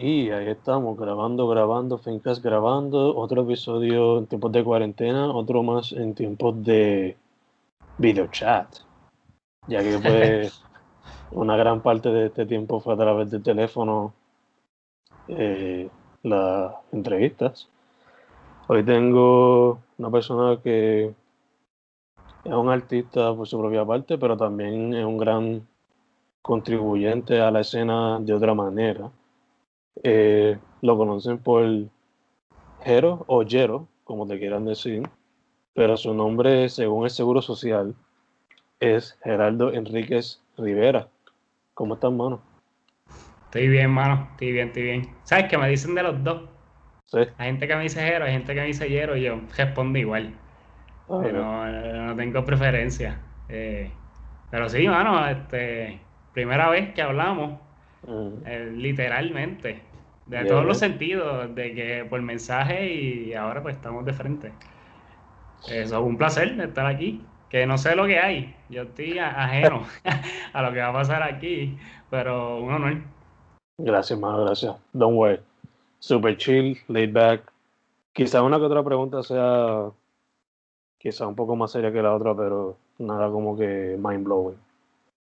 Y ahí estamos, grabando, grabando, Fincas grabando, otro episodio en tiempos de cuarentena, otro más en tiempos de videochat, ya que pues una gran parte de este tiempo fue a través del teléfono, eh, las entrevistas. Hoy tengo una persona que es un artista por su propia parte, pero también es un gran contribuyente a la escena de otra manera. Eh, lo conocen por Jero o Jero, como te quieran decir, pero su nombre, según el Seguro Social, es Geraldo Enríquez Rivera. ¿Cómo estás, mano? Estoy bien, mano. Estoy bien, estoy bien. ¿Sabes que me dicen de los dos? Sí. Hay gente que me dice Jero, hay gente que me dice Jero, y yo respondo igual. Ah, Pero no, no tengo preferencia. Eh, pero sí, mano, este, primera vez que hablamos, mm, eh, literalmente, de todos los sentidos, de que por mensaje y ahora pues estamos de frente. Eso es un placer estar aquí, que no sé lo que hay, yo estoy ajeno a lo que va a pasar aquí, pero un honor. Gracias, mano, gracias. Don't worry. Super chill, laid back. Quizá una que otra pregunta sea quizá un poco más seria que la otra, pero nada como que mind blowing.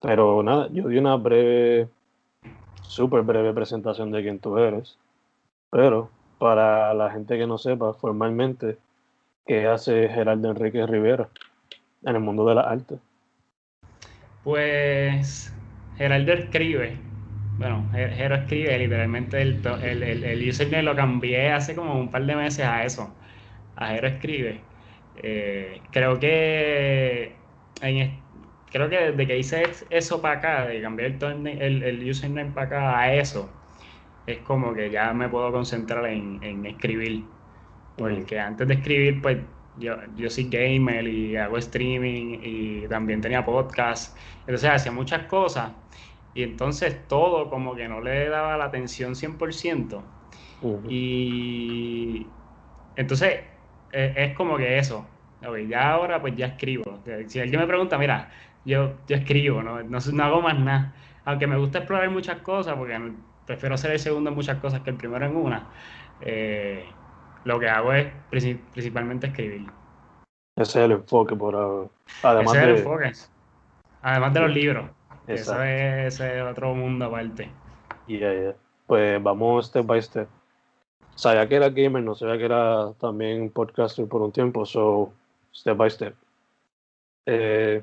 Pero nada, yo di una breve, súper breve presentación de quién tú eres. Pero para la gente que no sepa formalmente, ¿qué hace Gerardo Enrique Rivera en el mundo de las artes? Pues Geraldo escribe, bueno, Ge- Jero escribe, literalmente el, el, el, el username lo cambié hace como un par de meses a eso, a Jero escribe. Eh, creo que en es- creo que desde que hice es- eso para acá, de cambiar el, el, el username para acá a eso, es como que ya me puedo concentrar en, en escribir. Porque antes de escribir, pues yo, yo soy gamer y hago streaming y también tenía podcast. Entonces hacía muchas cosas y entonces todo como que no le daba la atención 100%. Ujú. Y entonces eh, es como que eso. Ya ahora pues ya escribo. Si alguien me pregunta, mira, yo, yo escribo, ¿no? No, no hago más nada. Aunque me gusta explorar muchas cosas, porque prefiero ser el segundo en muchas cosas que el primero en una. eh, lo que hago es princi- principalmente escribir. Ese es el enfoque por ahora. Además Ese es el de... enfoque. Además de los libros. Eso es, ese es otro mundo aparte. Yeah, yeah. Pues vamos step by step. Sabía que era gamer, no sabía que era también podcaster por un tiempo, so step by step. Eh,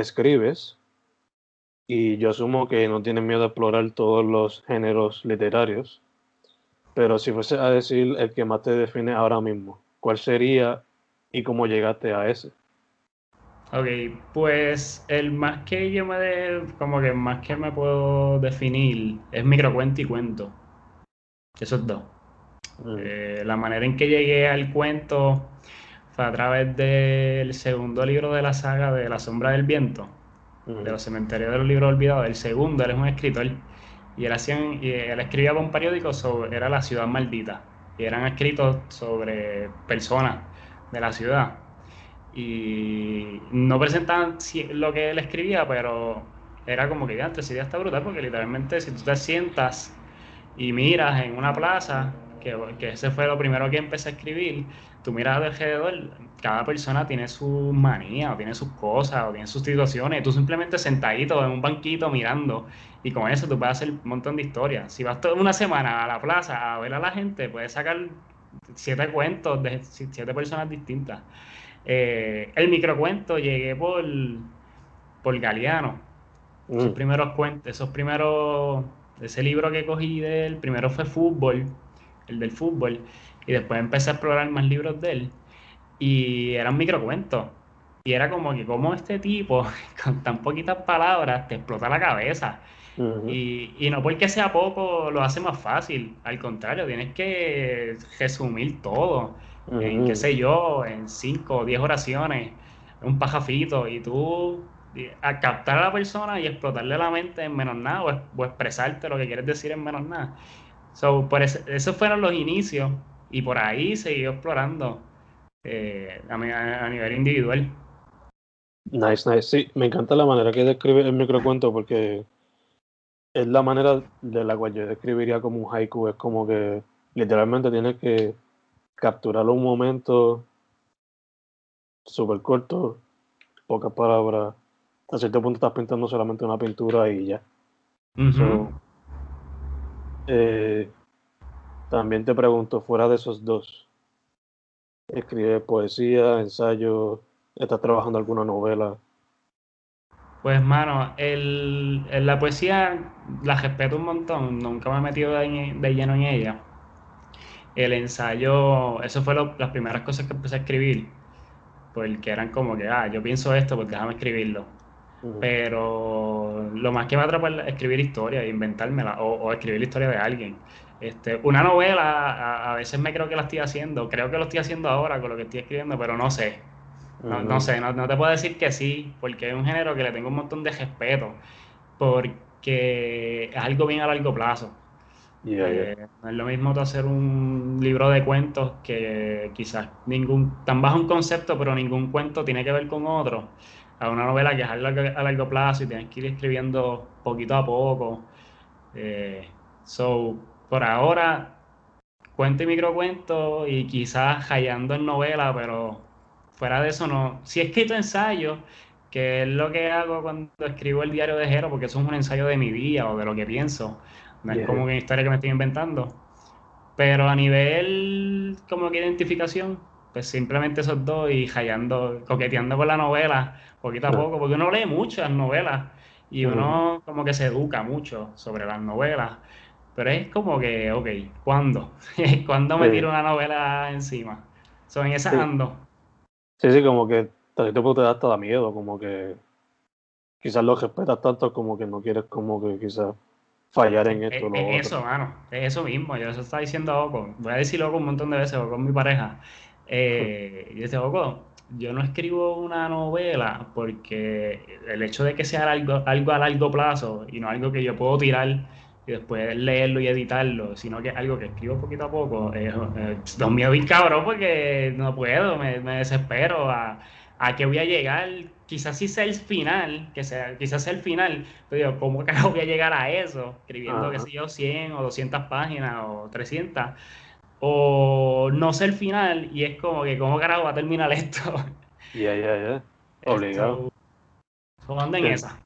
escribes y yo asumo que no tienes miedo a explorar todos los géneros literarios, pero si fuese a decir el que más te define ahora mismo, ¿cuál sería y cómo llegaste a ese? Ok, pues el más que yo me de, como que más que me puedo definir es microcuento y cuento. Esos dos. Mm, Eh, la manera en que llegué al cuento fue a través del segundo libro de la saga de La sombra del viento, de los cementerios de los libros olvidados. El segundo, él es un escritor y él, hacía, y él escribía para un periódico sobre, era La ciudad maldita. Y eran escritos sobre personas de la ciudad. Y y no presentaban lo que él escribía, pero era como que ya, esa idea está brutal porque literalmente si tú te sientas y miras en una plaza, que, que ese fue lo primero que empecé a escribir, tú miras alrededor, cada persona tiene su manía, o tiene sus cosas, o tiene sus situaciones, tú simplemente sentadito en un banquito mirando, y con eso tú puedes hacer un montón de historias. Si vas toda una semana a la plaza a ver a la gente, puedes sacar siete cuentos de siete personas distintas. Eh, el microcuento llegué por, por Galeano. Esos mm. primeros cuentos, esos primeros, ese libro que cogí de él, primero fue fútbol, el del fútbol, y después empecé a explorar más libros de él, y eran microcuentos. Y era como que como este tipo, con tan poquitas palabras, te explota la cabeza. y, y, no porque sea poco lo hace más fácil, al contrario, tienes que resumir todo en qué sé yo, en cinco o diez oraciones, un pajafito, y tú a captar a la persona y explotarle la mente en menos nada o, expresarte lo que quieres decir en menos nada. So, por esos fueron los inicios y por ahí seguí explorando eh, a, nivel individual. Nice, nice. Sí, me encanta la manera que describe el microcuento porque es la manera de la cual yo describiría como un haiku. Es como que literalmente tienes que capturarlo un momento súper corto, pocas palabras. A cierto punto estás pintando solamente una pintura y ya. Eh, también te pregunto, fuera de esos dos, ¿escribes poesía, ensayo? ¿Estás trabajando alguna novela? Pues, mano, el, la poesía la respeto un montón, nunca me he metido de, lleno en ella. El ensayo, eso fue las primeras cosas que empecé a escribir, porque eran como que, ah, yo pienso esto, pues déjame escribirlo. Pero lo más que me atrapa es escribir historia, inventármela, o, o escribir la historia de alguien. Este, una novela, a, veces me creo que la estoy haciendo, creo que lo estoy haciendo ahora con lo que estoy escribiendo, pero no sé. No, sé, no, te puedo decir que sí, porque es un género que le tengo un montón de respeto, porque es algo bien a largo plazo. Eh, no es lo mismo hacer un libro de cuentos que quizás ningún, tan bajo un concepto, pero ningún cuento tiene que ver con otro, a una novela que es a largo, plazo y tienes que ir escribiendo poquito a poco. Eh, so, por ahora, cuento y microcuento y quizás hallando en novela, pero fuera de eso no. Si he escrito ensayo, que es lo que hago cuando escribo el diario de Jero, porque eso es un ensayo de mi día o de lo que pienso. No es como una historia que me estoy inventando. Pero a nivel como que identificación, pues simplemente esos dos y hallando, coqueteando con la novela, poquito a poco, porque uno lee muchas novelas y uno como que se educa mucho sobre las novelas. Pero es como que, ok, ¿cuándo? ¿Cuándo me tiro una novela encima? Son en esa ando. Sí, sí, como que te, te da hasta miedo, como que quizás lo respetas tanto como que no quieres como que quizás fallar en esto. Es, eso, mano, es eso mismo. Yo eso estaba diciendo a Oco. Voy a decirlo Oco un montón de veces, o con mi pareja. Eh, y dice, Oco, yo no escribo una novela porque el hecho de que sea algo, algo a largo plazo y no algo que yo puedo tirar y después leerlo y editarlo, sino que es algo que escribo poquito a poco. Eh, eh, Dios mío, bien cabrón, porque no puedo, me, desespero a, a que voy a llegar, quizás sí sea el final, que sea, quizás sea el final, pero digo, ¿cómo carajo voy a llegar a eso? Escribiendo, qué sé yo, 100 o 200 páginas o 300, o no sé el final, y es como que, ¿cómo carajo va a terminar esto? Ya, ya, ya, obligado. ¿Cómo en esa?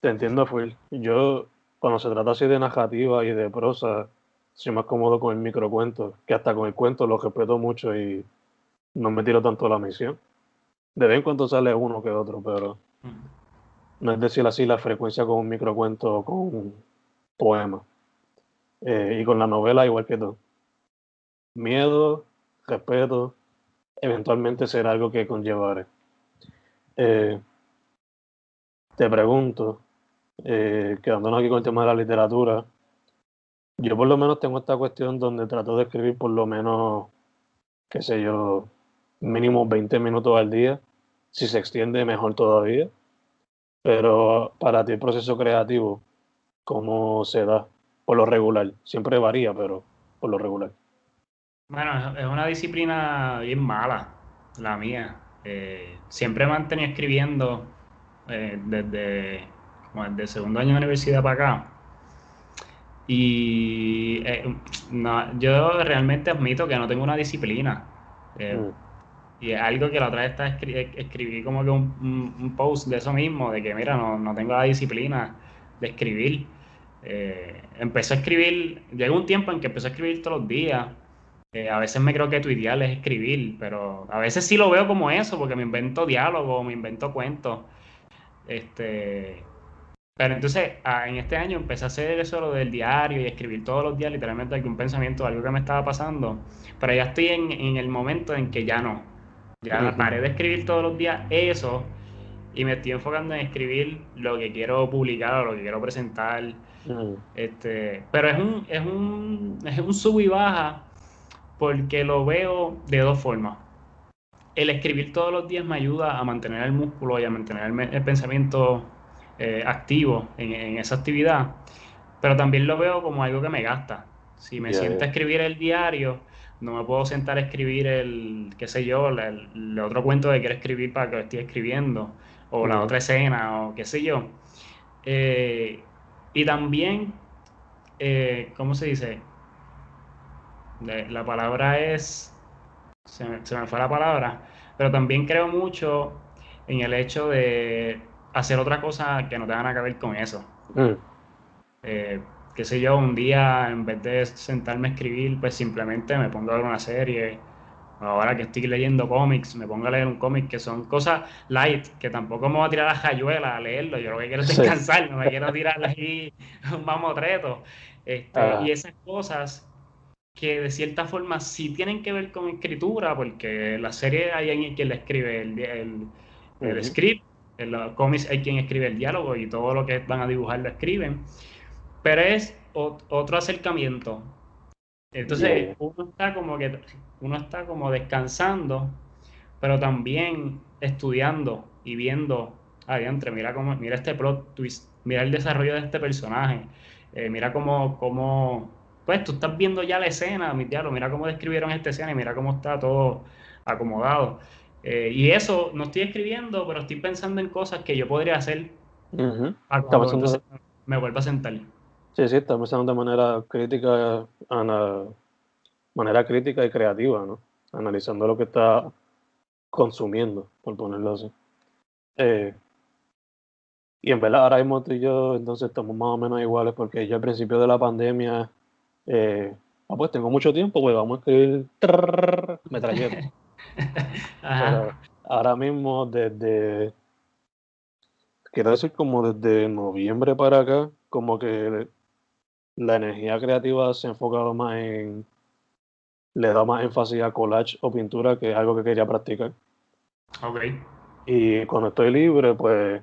Te entiendo, Phil. Yo cuando se trata así de narrativa y de prosa, soy más cómodo con el microcuento, que hasta con el cuento lo respeto mucho y no me tiro tanto la misión. De vez en cuando sale uno que otro, pero no es decir así la frecuencia con un microcuento o con un poema. Eh, y con la novela igual que tú. Miedo, respeto, eventualmente será algo que conllevaré. Eh, te pregunto, eh, quedándonos aquí con el tema de la literatura, yo por lo menos tengo esta cuestión donde trato de escribir por lo menos, qué sé yo, mínimo 20 minutos al día. Si se extiende, mejor todavía. Pero para ti el proceso creativo, ¿cómo se da? Por lo regular. Siempre varía, pero por lo regular. Bueno, es una disciplina bien mala, la mía. Eh, siempre me he mantenido escribiendo eh, desde, como desde el segundo año de universidad para acá. Y eh, no, yo realmente admito que no tengo una disciplina. Mm. Y es algo que la otra vez estaba escri- escribí como que un, un- post de eso mismo, de que mira, no, no tengo la disciplina de escribir. Empecé a escribir, llegó un tiempo en que empecé a escribir todos los días. Eh, a veces me creo que tu ideal es escribir, pero a veces sí lo veo como eso, porque me invento diálogos, me invento cuentos. Este, pero entonces, en este año empecé a hacer eso lo del diario y escribir todos los días, literalmente algún pensamiento, algo que me estaba pasando. Pero ya estoy en, en el momento en que ya no. Ya Ujú. paré de escribir todos los días eso y me estoy enfocando en escribir lo que quiero publicar o lo que quiero presentar. Este, pero es un, es un, es un sub y baja porque lo veo de dos formas. El escribir todos los días me ayuda a mantener el músculo y a mantener el, pensamiento eh, activo en, en esa actividad, pero también lo veo como algo que me gasta. Si me siento a escribir el diario, no me puedo sentar a escribir el, qué sé yo, el, el otro cuento que quiero escribir para que lo esté escribiendo, o la Ujú. otra escena, o qué sé yo. Eh, y también, eh, ¿cómo se dice? La palabra es, se me, se me fue la palabra, pero también creo mucho en el hecho de hacer otra cosa que no tenga nada que ver con eso. Mm. Eh, qué sé yo, un día en vez de sentarme a escribir, pues simplemente me pongo a ver una serie. Ahora que estoy leyendo cómics, me pongo a leer un cómic que son cosas light, que tampoco me voy a tirar a la jayuela a leerlo. Yo lo que quiero es Sí. descansar, no me quiero tirar ahí un mamotreto. Este, Ah. y esas cosas que de cierta forma sí tienen que ver con escritura, porque la serie hay alguien quien la escribe el, el, script, en los cómics hay quien escribe el diálogo y todo lo que van a dibujar lo escriben, pero es o- otro acercamiento. Entonces Yeah. uno está como que uno está como descansando, pero también estudiando y viendo, adiante, mira cómo, mira este plot twist, mira el desarrollo de este personaje, eh, mira cómo, cómo, pues tú estás viendo ya la escena, mi diablo, mira cómo describieron esta escena y mira cómo está todo acomodado. Eh, y eso no estoy escribiendo, pero estoy pensando en cosas que yo podría hacer pensando- entonces me vuelva a sentar. Sí, sí, está pensando de manera crítica, ana- manera crítica y creativa, ¿no? Analizando lo que está consumiendo, por ponerlo así. Eh, y en verdad, ahora mismo tú y yo, entonces estamos más o menos iguales, porque yo al principio de la pandemia, eh, ah, pues tengo mucho tiempo, pues vamos a escribir trrr, metralleta. Pero ahora mismo, desde, quiero decir, como desde noviembre para acá, como que la energía creativa se ha enfocado más en, le da más énfasis a collage o pintura, que es algo que quería practicar. Ok. Y cuando estoy libre, pues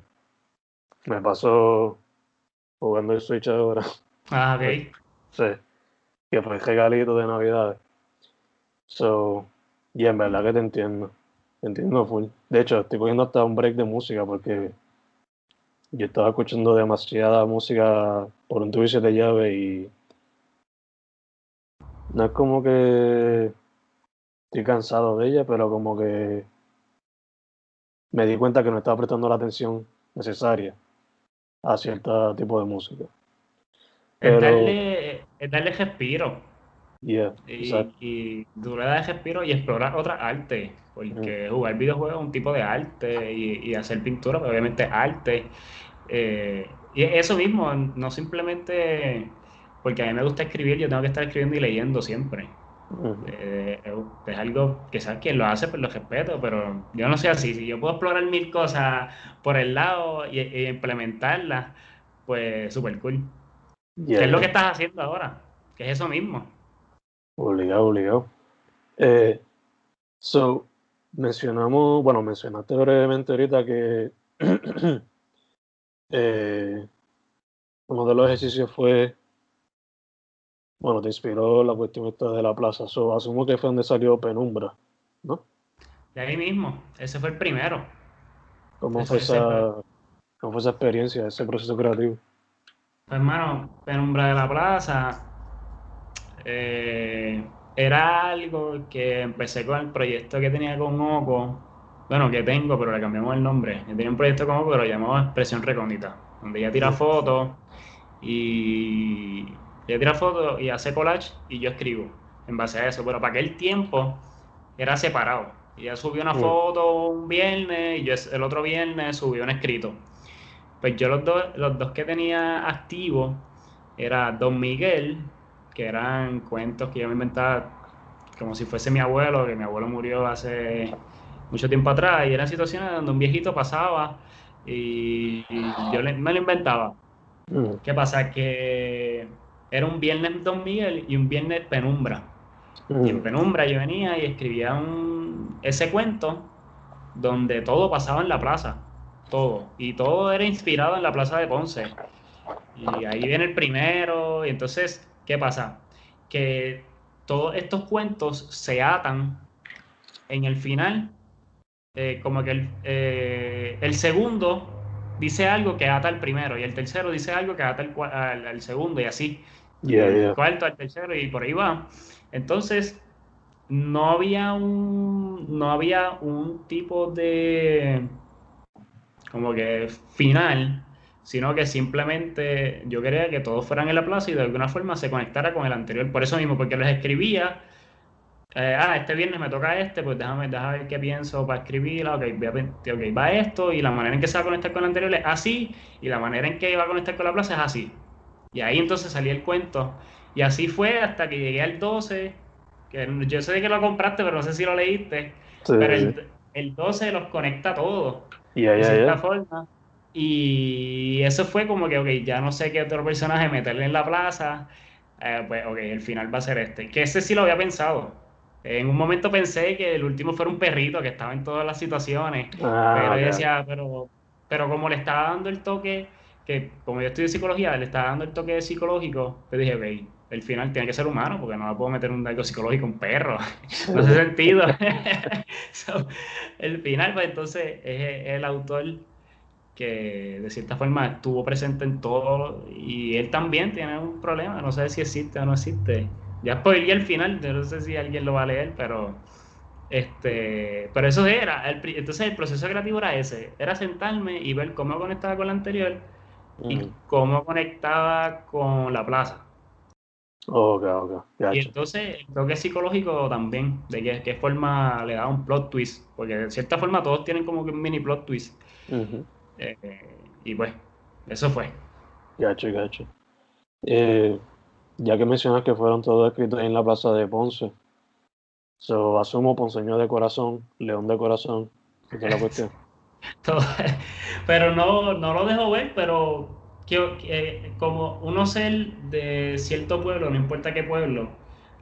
me paso jugando el Switch ahora. Ah, ok. Sí, que fue regalito de Navidad. So, y en verdad que te entiendo. Te entiendo full. De hecho, estoy cogiendo hasta un break de música porque yo estaba escuchando demasiada música por un tubo y siete llaves y no es como que estoy cansado de ella, pero como que me di cuenta que no estaba prestando la atención necesaria a cierto tipo de música. Pero, darle, es darle respiro. yeah, Y, y tú le das respiro y explorar otras artes, porque jugar videojuegos es un tipo de arte y, y hacer pintura, pues, obviamente arte. Eh, y eso mismo, no simplemente porque a mí me gusta escribir, yo tengo que estar escribiendo y leyendo siempre. Eh, es algo que sabes quien lo hace, pues lo respeto, pero yo no soy así. Si yo puedo explorar mil cosas por el lado y, y implementarlas, pues súper cool. Yeah, ¿Qué es lo que estás haciendo ahora? Que es eso mismo. Obligado, obligado. Eh, so, mencionamos, bueno, mencionaste brevemente ahorita que eh, uno de los ejercicios fue, bueno, te inspiró la cuestión esta de la plaza. So, asumo que fue donde salió Penumbra, ¿no? De ahí mismo, ese fue el primero. ¿Cómo Ese- fue esa, cómo fue esa experiencia, ese proceso creativo? Pues, hermano, Penumbra de la Plaza eh, era algo que empecé con el proyecto que tenía con Oco bueno, que tengo, pero le cambiamos el nombre. Yo tenía un proyecto como, pero lo llamamos Expresión Recóndita, donde ella tira fotos y ella tira fotos y hace collage y yo escribo en base a eso. Pero para aquel tiempo era separado. Ella subió una foto un viernes y yo el otro viernes subí un escrito. Pues yo los dos, los dos que tenía activos era Don Miguel, que eran cuentos que yo me inventaba como si fuese mi abuelo, que mi abuelo murió hace mucho tiempo atrás, y eran situaciones donde un viejito pasaba y, yo me lo inventaba. Mm. ¿Qué pasa? Que era un viernes Don Miguel y un viernes Penumbra. Y en mm. Penumbra yo venía y escribía un, ese cuento donde todo pasaba en la plaza, todo. Y todo era inspirado en la plaza de Ponce. Y ahí viene el primero, y entonces, ¿qué pasa? Que todos estos cuentos se atan en el final eh, como que el, eh, el, segundo dice algo que ata al primero y el tercero dice algo que ata al, al, segundo y así. El cuarto al tercero y por ahí va. Entonces, no había un, no había un tipo de como que final, sino que simplemente yo quería que todos fueran en la plaza y de alguna forma se conectara con el anterior. Por eso mismo, porque les escribía eh, ah, este viernes me toca este, pues déjame, déjame ver qué pienso para escribirla, ok, okay, va esto, y la manera en que se va a conectar con el anterior es así, y la manera en que va a conectar con la plaza es así. Y ahí entonces salía el cuento. Y así fue hasta que llegué al 12, que yo sé que lo compraste, pero no sé si lo leíste, pero el, el, 12 los conecta todos, de cierta forma. Y eso fue como que, ok, ya no sé qué otro personaje meterle en la plaza, eh, pues, ok, el final va a ser este. Que ese sí lo había pensado. En un momento pensé que el último fuera un perrito que estaba en todas las situaciones, ah, pero yo decía, pero, pero como le estaba dando el toque, que como yo estudio psicología, le estaba dando el toque psicológico, te dije, ok, el final tiene que ser humano, porque no le puedo meter un algo psicológico a un perro, no hace sentido. el final, pues entonces es el autor que de cierta forma estuvo presente en todo y él también tiene un problema, no sé si existe o no existe ya spoilé el final, no sé si alguien lo va a leer, pero este, pero eso era, entonces el proceso creativo era ese, era sentarme y ver cómo conectaba con la anterior y mm. cómo conectaba con la plaza. Ok, ok. Y entonces el toque psicológico también, de qué, forma le da un plot twist, porque de cierta forma todos tienen como que un mini plot twist. Eh, y pues, eso fue. Gacho, gacho. Eh, ya que mencionas que fueron todos escritos en la plaza de Ponce, so, asumo Ponceño de corazón, León de corazón, esa es la cuestión. pero no, no lo dejo ver, pero que, como uno ser de cierto pueblo, no importa qué pueblo,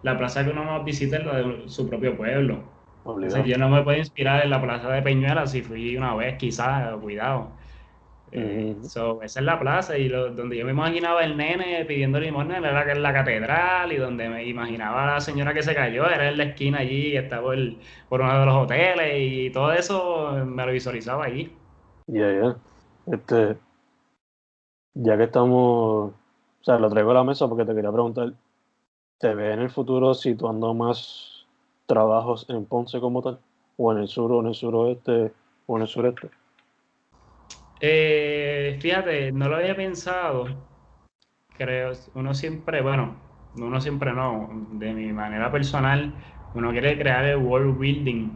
la plaza que uno más visita es la de su propio pueblo. yo no me puedo inspirar en la plaza de Peñuela si fui una vez, quizás, cuidado. Eh, esa es la plaza y donde yo me imaginaba el nene pidiendo limosna era la, la catedral y donde me imaginaba a la señora que se cayó era en la esquina allí, estaba por, uno de los hoteles y todo eso me lo visualizaba allí. Ya, ya. Este, ya que estamos, o sea, lo traigo a la mesa porque te quería preguntar, ¿te ves en el futuro situando más trabajos en Ponce como tal? ¿O en el sur o en el suroeste o en el sureste? Eh, fíjate, no lo había pensado. Creo, uno siempre, bueno, uno siempre no, de mi manera personal, uno quiere crear el world building,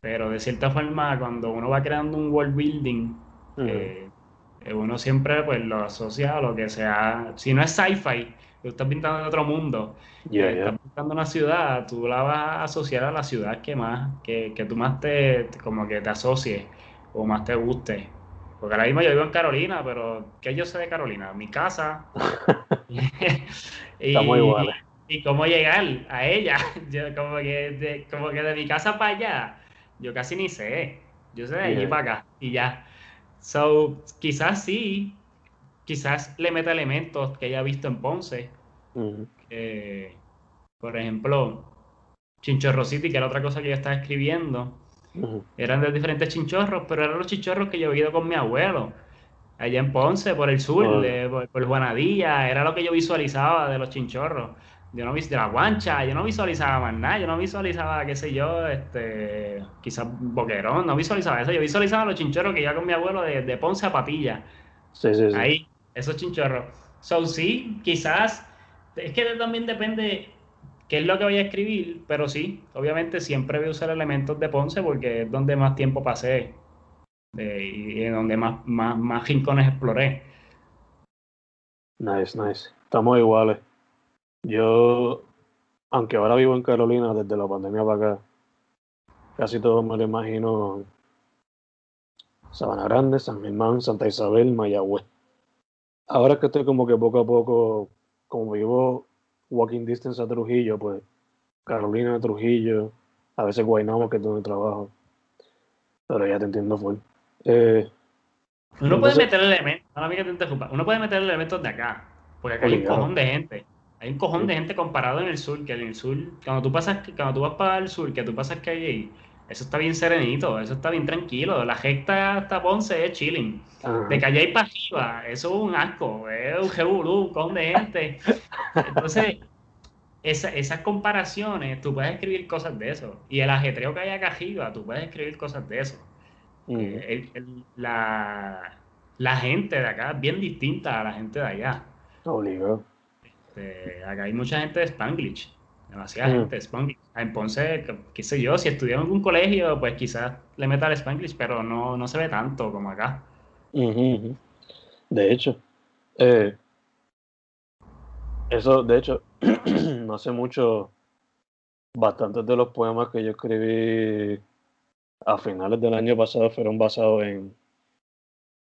pero de cierta forma, cuando uno va creando un world building, eh, uno siempre pues lo asocia a lo que sea, si no es sci-fi, tú estás pintando en otro mundo, estás pintando una ciudad, tú la vas a asociar a la ciudad que más, que, que tú más te, como que te asocies o más te guste. Porque ahora mismo yo vivo en Carolina, pero ¿qué yo sé de Carolina? Mi casa. y, Y, cómo llegar a ella. Yo, como, que de, como que de mi casa para allá, yo casi ni sé. Yo sé de allí para acá y ya. So, quizás sí, quizás le meta elementos que haya visto en Ponce. por ejemplo, Chinchorro City, que era otra cosa que yo estaba escribiendo eran de diferentes chinchorros, pero eran los chinchorros que yo he ido con mi abuelo. Allá en Ponce, por el sur, por, Juanadilla, era lo que yo visualizaba de los chinchorros. Yo no de la guancha, yo no visualizaba más nada, yo no visualizaba, qué sé yo, este, quizás boquerón, no visualizaba eso, yo visualizaba los chinchorros que iba con mi abuelo de, de Ponce a Patilla. Sí, sí, sí. Ahí, esos chinchorros. So, sí, quizás, es que también depende qué es lo que voy a escribir, pero sí, obviamente siempre voy a usar elementos de Ponce porque es donde más tiempo pasé y es donde más, más, más rincones exploré. Nice, nice. Estamos iguales. Yo, aunque ahora vivo en Carolina desde la pandemia para acá, casi todo me lo imagino Sabana Grande, San Germán, Santa Isabel, Mayagüez. Ahora que estoy como que poco a poco, como vivo walking distance a Trujillo, pues Carolina, Trujillo, a veces Guaynabo, que es donde trabajo. Pero ya te entiendo full. Eh, uno puede meter elementos, uno puede meter elementos de acá, porque acá hay un cojón de gente. Hay un cojón de gente comparado en el sur, que en el sur, cuando tú pasas, cuando tú vas para el sur, que tú pasas que hay eso está bien serenito, eso está bien tranquilo. La gesta hasta Ponce es chilling. De Calle para arriba, eso es un asco, es un jebulú, un cojón de gente. Entonces, esas comparaciones, tú puedes escribir cosas de eso. Y el ajetreo que hay acá arriba, tú puedes escribir cosas de eso. La, la gente de acá es bien distinta a la gente de allá. Obligado. Este, acá hay mucha gente de Spanglish, demasiada mm. gente de Spanglish. En Ponce, qué sé yo, si estudió en algún colegio, pues quizás le meta el Spanglish, pero no, no se ve tanto como acá. De hecho, eh, eso, de hecho, no hace mucho, bastantes de los poemas que yo escribí a finales del año pasado fueron basados en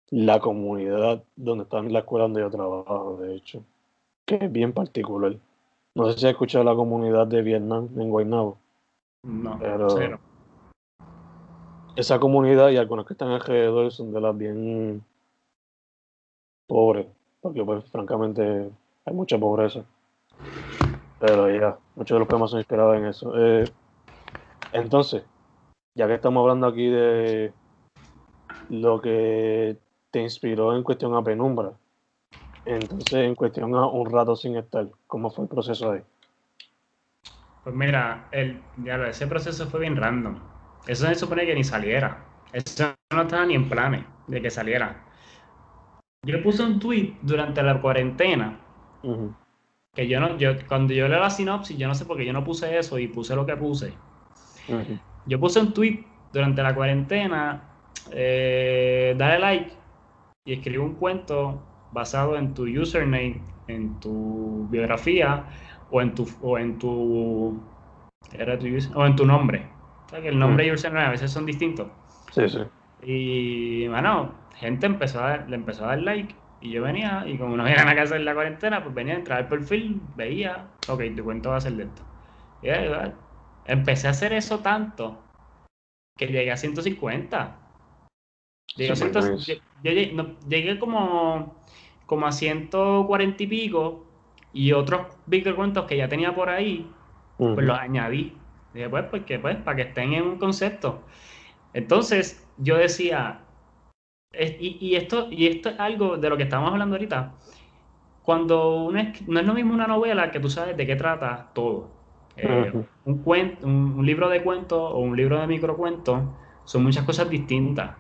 la comunidad donde está la escuela donde yo trabajo, de hecho que es bien particular. No sé si has escuchado la comunidad de Vietnam en Guaynabo. No, pero esa comunidad y algunos que están alrededor son de las bien pobres, porque pues francamente hay mucha pobreza. Pero ya, muchos de los poemas son inspirados en eso. Eh, entonces, ya que estamos hablando aquí de lo que te inspiró en cuestión a penumbra, entonces, en cuestión a un rato sin estar, ¿cómo fue el proceso ahí? Pues mira, el, ese proceso fue bien random. Eso se supone que ni saliera. Eso no estaba ni en planes de que saliera. Yo puse un tweet durante la cuarentena. Que yo no, yo, cuando yo leo la sinopsis, yo no sé por qué yo no puse eso y puse lo que puse. Yo puse un tweet durante la cuarentena, eh, dale like y escribí un cuento basado en tu username, en tu biografía o en tu, o en tu, era tu o en tu nombre. O sea, que el nombre y mm. username a veces son distintos. Sí, sí. Y bueno, gente empezó a, le empezó a dar like y yo venía y como no iban a casa en la cuarentena, pues venía a entrar al perfil, veía, ok, tu cuento va a ser de esto. Y empecé a hacer eso tanto que llegué a 150. Llegué, a llegué como como a 140 y pico y otros cuentos que ya tenía por ahí, pues los añadí. Dije, pues, porque, pues, para que estén en un concepto. Entonces, yo decía, y, esto, y esto es algo de lo que estamos hablando ahorita. Cuando uno no es lo mismo una novela que tú sabes de qué trata todo. Eh, un, cuento, un, libro de cuentos o un libro de microcuentos son muchas cosas distintas.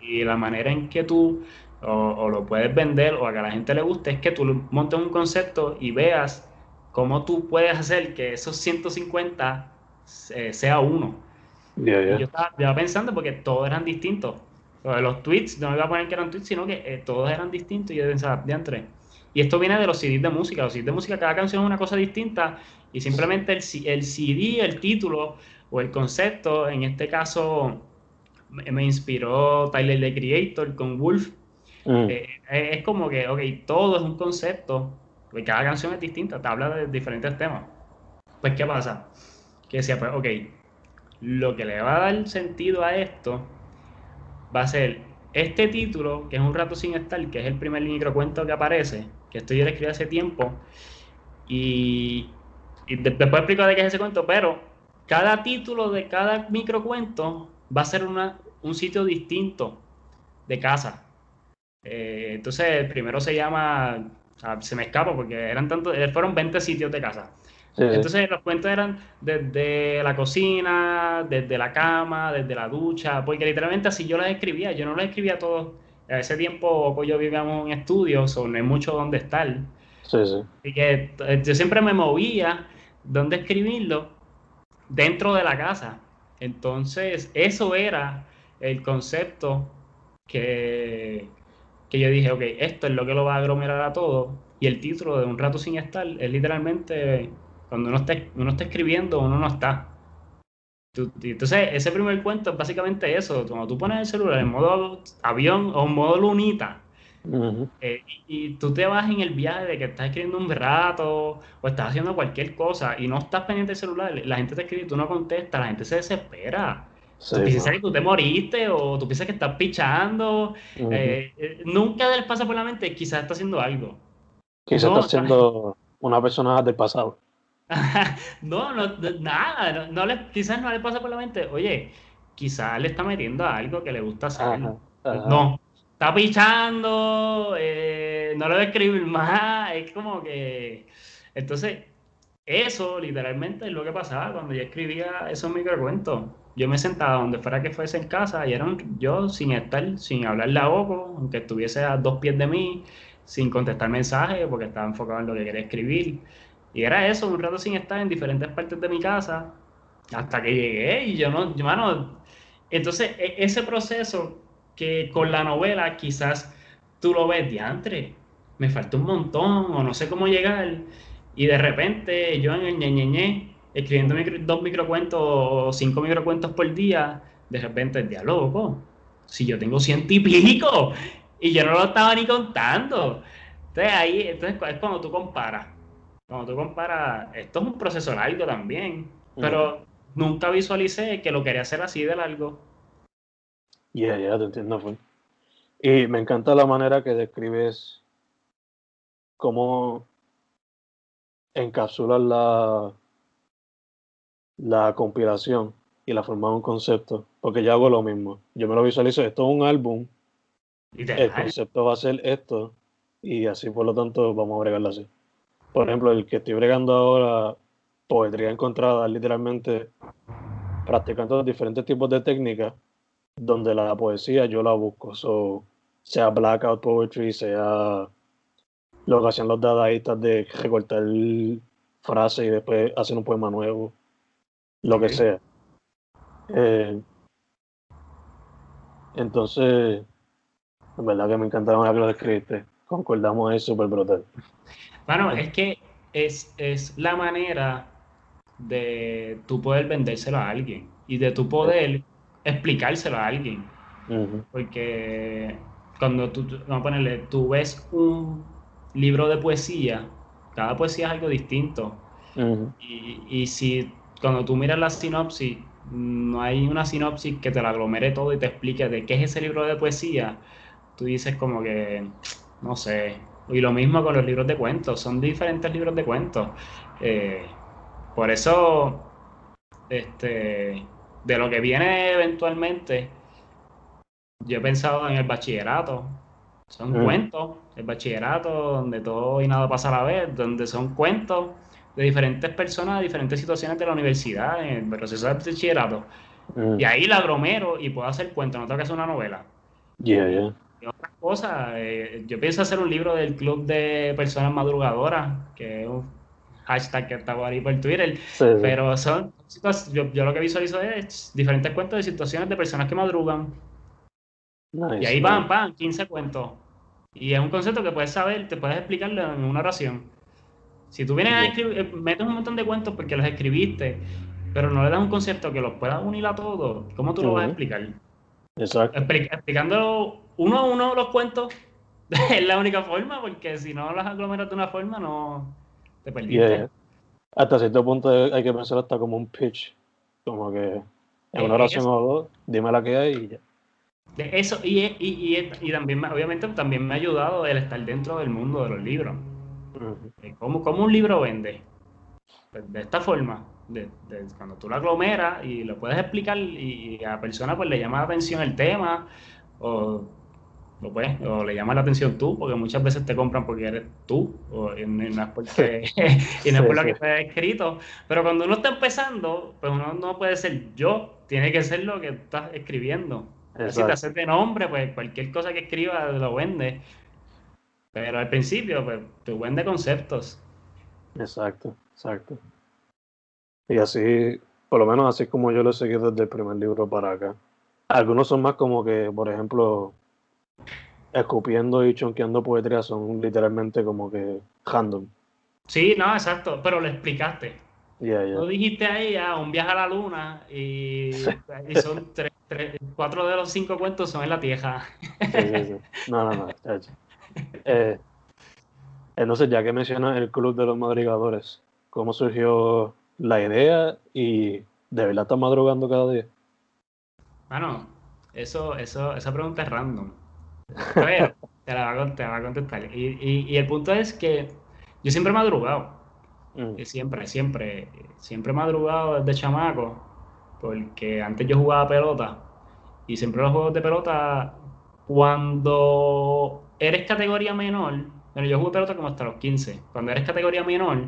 Y la manera en que tú o, lo puedes vender o a que a la gente le guste, es que tú montes un concepto y veas cómo tú puedes hacer que esos 150 eh, sea uno. yo estaba, pensando porque todos eran distintos. Los tweets, no me iba a poner que eran tweets, sino que eh, todos eran distintos y yo pensaba, de entre. Y esto viene de los CDs de música. Los CDs de música, cada canción es una cosa distinta y simplemente el, el CD, el título o el concepto, en este caso me inspiró Tyler the Creator con Wolf, Mm. Eh, es como que, ok, todo es un concepto, y cada canción es distinta, te habla de diferentes temas. Pues, ¿qué pasa? Que decía, pues, ok, lo que le va a dar sentido a esto va a ser este título, que es Un rato sin estar, que es el primer microcuento que aparece, que esto yo lo escribí hace tiempo, y, después explico de qué es ese cuento, pero cada título de cada microcuento va a ser una, un sitio distinto de casa. Eh, entonces, el primero se llama se me escapa porque eran tantos, eh, fueron 20 sitios de casa. Entonces los cuentos eran desde la cocina, desde la cama, desde la ducha, porque literalmente así yo las escribía, yo no las escribía todos. A ese tiempo pues, yo vivíamos en estudios, o no hay mucho donde estar. Sí, sí. Y que eh, yo siempre me movía donde escribirlo dentro de la casa. Entonces, eso era el concepto que, que yo dije, ok, esto es lo que lo va a aglomerar a todo. Y el título de Un rato sin estar es literalmente cuando uno está, uno está escribiendo, uno no está. Entonces, ese primer cuento es básicamente eso. Cuando tú pones el celular en modo avión o en modo lunita, eh, y, tú te vas en el viaje de que estás escribiendo un rato o estás haciendo cualquier cosa y no estás pendiente del celular, la gente te escribe y tú no contestas, la gente se desespera. Tú piensas que tú te moriste o tú piensas que estás pichando. Eh, eh, nunca les pasa por la mente, quizás está haciendo algo. Quizás está siendo una persona del pasado. no, no, nada, no, le, quizás no le pasa por la mente, oye, quizás le está metiendo algo que le gusta hacer. No, está pichando, eh, no le voy a escribir más, es como que... Entonces, eso literalmente es lo que pasaba cuando yo escribía esos microcuentos. Yo me sentaba donde fuera que fuese en casa y era yo sin estar, sin hablarle a Oco, aunque estuviese a dos pies de mí, sin contestar mensajes porque estaba enfocado en lo que quería escribir. Y era eso, un rato sin estar en diferentes partes de mi casa, hasta que llegué y yo no, yo, entonces e, ese proceso que con la novela quizás tú lo ves de antes, me falta un montón o no sé cómo llegar, y de repente yo en el ñe, escribiendo dos microcuentos o cinco microcuentos por día, de repente el diálogo, si yo tengo ciento y pico, y yo no lo estaba ni contando. Entonces ahí entonces es cuando tú comparas cuando tú comparas, esto es un proceso largo también, pero nunca visualicé que lo quería hacer así de largo. Ya, ya, te entiendo. Pues. Y me encanta la manera que describes cómo encapsulas la, la compilación y la forma de un concepto, porque yo hago lo mismo. Yo me lo visualizo, esto es un álbum, el concepto va a ser esto, y así por lo tanto vamos a agregarlo así. Por ejemplo, el que estoy bregando ahora, poetría encontrada, literalmente practicando diferentes tipos de técnicas, donde la poesía yo la busco. So, sea blackout poetry, sea lo que hacían los dadaístas de recortar frases y después hacer un poema nuevo, lo que sea. Eh, entonces, en verdad que me encantaron que lo escribiste. Concordamos, es súper brutal. Bueno, es que es, es la manera de tú poder vendérselo a alguien y de tú poder explicárselo a alguien. Porque cuando tú, vamos a ponerle, tú ves un libro de poesía, cada poesía es algo distinto. y, y, si cuando tú miras la sinopsis, no hay una sinopsis que te la aglomere todo y te explique de qué es ese libro de poesía, tú dices como que, no sé, y lo mismo con los libros de cuentos, son diferentes libros de cuentos. Eh, por eso, este, de lo que viene eventualmente, yo he pensado en el bachillerato. Son mm. cuentos, el bachillerato, donde todo y nada pasa a la vez, donde son cuentos de diferentes personas, de diferentes situaciones de la universidad, en el proceso de bachillerato. Mm. Y ahí la bromero y puedo hacer cuentos, no tengo que hacer una novela. Yeah, yeah otras cosas. Eh, yo pienso hacer un libro del Club de Personas Madrugadoras, que es un hashtag que está por ahí por Twitter. Pero son yo, yo, lo que visualizo es diferentes cuentos de situaciones de personas que madrugan. y ahí van, van, 15 cuentos. Y es un concepto que puedes saber, te puedes explicarlo en una oración. Si tú vienes a escribir, eh, metes un montón de cuentos porque los escribiste, pero no le das un concepto que los puedas unir a todos, ¿cómo tú lo vas a explicar? Exacto. explicándolo uno a uno los cuentos es la única forma, porque si no las aglomeras de una forma, no te perdiste. Hasta cierto punto hay que pensar hasta como un pitch, como que en una oración o dos, dime la que hay y ya. Eso, y, y, y, también, obviamente, también me ha ayudado el estar dentro del mundo de los libros. ¿Cómo, ¿Cómo, un libro vende? Pues, de esta forma, de, cuando tú lo aglomeras y lo puedes explicar y a la persona pues le llama la atención el tema, o o, pues, o le llama la atención tú, porque muchas veces te compran porque eres tú, o, y, no es porque, y no es por lo que te has escrito. Pero cuando uno está empezando, pues uno no puede ser yo, tiene que ser lo que estás escribiendo. Si te haces de nombre, pues cualquier cosa que escriba lo vende. Pero al principio, pues, tú vende conceptos. Exacto, exacto. Y así, por lo menos así como yo lo he seguido desde el primer libro para acá. Algunos son más como que, por ejemplo, escupiendo y chonqueando poetría son literalmente como que random. Sí, no, exacto, pero lo explicaste. Yeah, yeah. Tú dijiste ahí, ah, un viaje a la luna y, son tres, cuatro de los cinco cuentos son en la tierra. Sí, sí, sí. No, no, no. Eh, entonces, ya que mencionas el Club de los Madrigadores, ¿cómo surgió la idea y de verdad estás madrugando cada día? Bueno, eso, eso, esa pregunta es random. Pero te la va a, contestar. Y, el punto es que yo siempre he madrugado. Mm. Siempre, siempre, siempre he madrugado desde chamaco. Porque antes yo jugaba pelota. Y siempre los juegos de pelota, cuando eres categoría menor, bueno, yo jugué pelota como hasta los 15. Cuando eres categoría menor,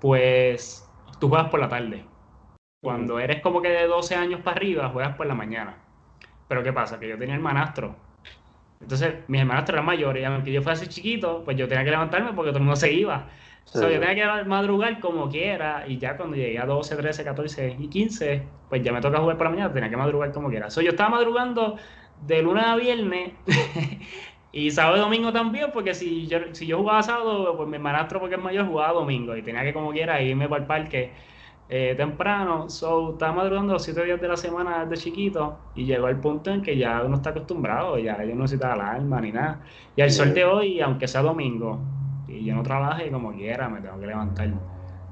pues tú juegas por la tarde. Cuando eres como que de 12 años para arriba, juegas por la mañana. Pero ¿qué pasa? Que yo tenía hermanastro. Entonces, mis hermanastros eran mayores y aunque yo fuese chiquito, pues yo tenía que levantarme porque todo el mundo se iba. yo tenía que madrugar como quiera y ya cuando llegué a 12, 13, 14 y 15, pues ya me toca jugar por la mañana, tenía que madrugar como quiera. So, yo estaba madrugando de lunes a viernes y sábado y domingo también, porque si yo, si yo jugaba sábado, pues mi hermanastro porque es mayor jugaba domingo y tenía que como quiera irme para el parque eh, temprano. So, estaba madrugando los siete días de la semana desde chiquito y llegó el punto en que ya uno está acostumbrado, ya yo no necesita alarma ni nada. Y al sol de hoy, aunque sea domingo y yo no trabaje como quiera, me tengo que levantar.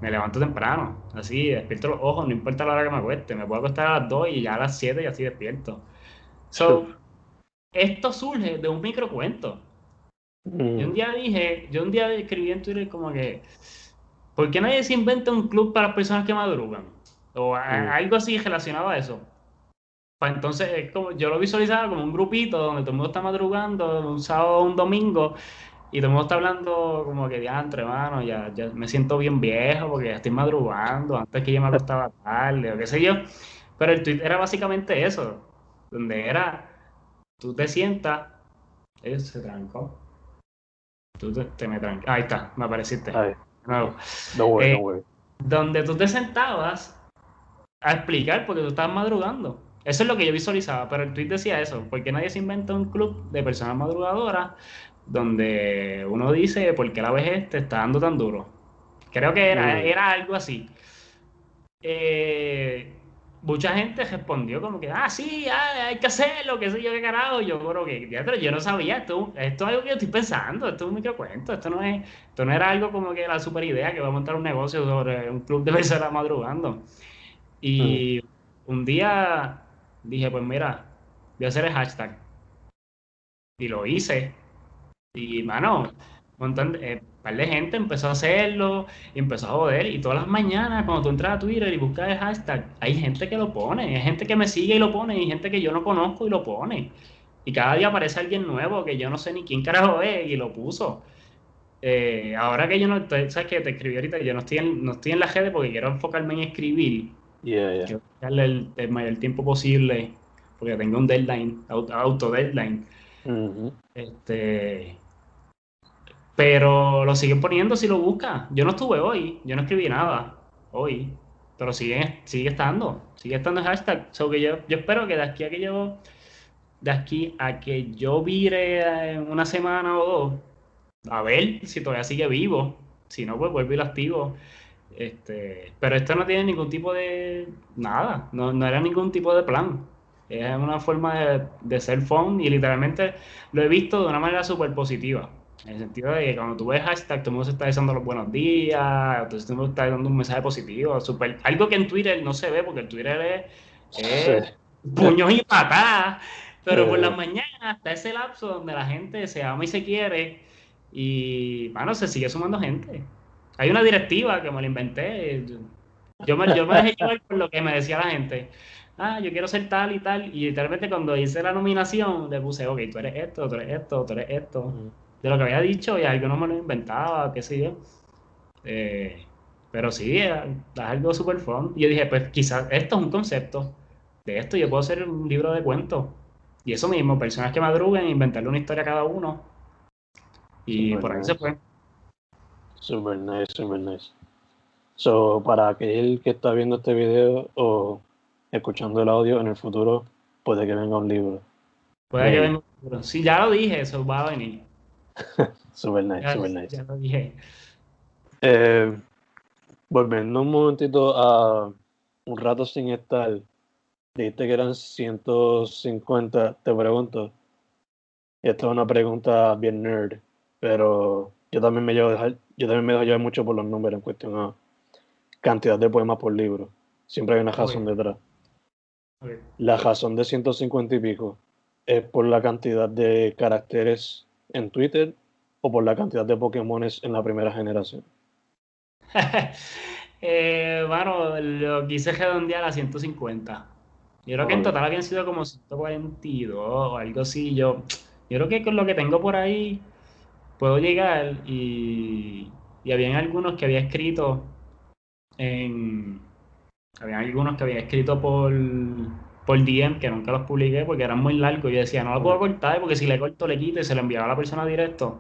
Me levanto temprano, así, despierto los ojos, no importa la hora que me acueste. Me puedo acostar a las 2 y ya a las 7 y así despierto. So, esto surge de un microcuento. Mm. Yo un día dije, yo un día escribí en Twitter como que ¿Por qué nadie se inventa un club para personas que madrugan? O algo así relacionado a eso. Pues entonces, es como, yo lo visualizaba como un grupito donde todo el mundo está madrugando un sábado o un domingo y todo el mundo está hablando como que diantre, hermano, ya, ya me siento bien viejo porque ya estoy madrugando, antes que yo me acostaba tarde o qué sé yo. Pero el tweet era básicamente eso, donde era, tú te sientas, se trancó. Tú te, me trancas. Ahí está, me apareciste. Ahí. No, no, eh, Donde tú te sentabas a explicar porque tú estabas madrugando. Eso es lo que yo visualizaba, pero el tweet decía eso, porque nadie se inventa un club de personas madrugadoras donde uno dice por qué la vejez te está dando tan duro. Creo que era, mm. era algo así. Eh, mucha gente respondió como que, ah, sí, ah, hay que hacerlo, qué sé yo, qué carajo. Yo creo que, pero yo no sabía, esto, esto es algo que yo estoy pensando, esto es un microcuento, esto no es, esto no era algo como que la super idea que va a montar un negocio sobre un club de personas madrugando. Y mm. un día dije, pues mira, voy a hacer el hashtag. Y lo hice. Y, mano, un montón de, eh, par de gente empezó a hacerlo y empezó a joder. Y todas las mañanas, cuando tú entras a Twitter y buscas el hashtag, hay gente que lo pone, hay gente que me sigue y lo pone, y gente que yo no conozco y lo pone. Y cada día aparece alguien nuevo que yo no sé ni quién carajo es y lo puso. Eh, ahora que yo no, sabes que te escribí ahorita, yo no estoy en, no estoy en la redes porque quiero enfocarme en escribir. Quiero darle el, mayor tiempo posible porque tengo un deadline, auto, deadline. Este pero lo siguen poniendo si lo buscas. Yo no estuve hoy, yo no escribí nada hoy, pero sigue, sigue estando, sigue estando el hashtag. Que yo, yo espero que de aquí a que yo, de aquí a que yo vire una semana o dos, a ver si todavía sigue vivo. Si no, pues vuelvo y lo activo. Este, pero esto no tiene ningún tipo de nada, no, no era ningún tipo de plan. Es una forma de, de ser fun y literalmente lo he visto de una manera súper positiva. En el sentido de que cuando tú ves hashtag, todo el mundo se está diciendo los buenos días, todo el mundo está dando un mensaje positivo, super, algo que en Twitter no se ve, porque el Twitter es, puños y patadas, pero por las mañanas está ese lapso donde la gente se ama y se quiere, y bueno, se sigue sumando gente. Hay una directiva que me la inventé, yo me, yo me dejé llevar por lo que me decía la gente. ah, yo quiero ser tal y tal. Y literalmente cuando hice la nominación, le puse, ok, tú eres esto, tú eres esto, tú eres esto. De lo que había dicho y algo no me lo inventaba, qué sé yo. Eh, pero sí, es, algo súper fun. Y yo dije, pues quizás esto es un concepto. De esto yo puedo hacer un libro de cuentos. Y eso mismo, personas que madruguen, inventarle una historia a cada uno. Y por ahí se fue. Super nice, super nice. So, para aquel que está viendo este video o escuchando el audio en el futuro, puede que venga un libro. Puede que venga un libro. Sí, ya lo dije, eso va a venir. Super nice, super nice. Ya lo dije. Eh, volviendo un momentito a un rato sin estar, dijiste que eran 150, te pregunto. Y esta es una pregunta bien nerd, pero yo también me llevo dejar, yo también me dejo llevar mucho por los números en cuestión a cantidad de poemas por libro. Siempre hay una razón detrás. La razón de 150 y pico es por la cantidad de caracteres en Twitter o por la cantidad de Pokémones en la primera generación. eh, bueno, lo quise redondear a 150. Yo creo que en total habían sido como 142 o algo así. Yo, yo creo que con lo que tengo por ahí puedo llegar y, y habían algunos que había escrito en... Habían algunos que había escrito por, por DM que nunca los publiqué porque eran muy largos. Y yo decía, no lo puedo cortar porque si le corto le quito y se lo enviaba a la persona directo.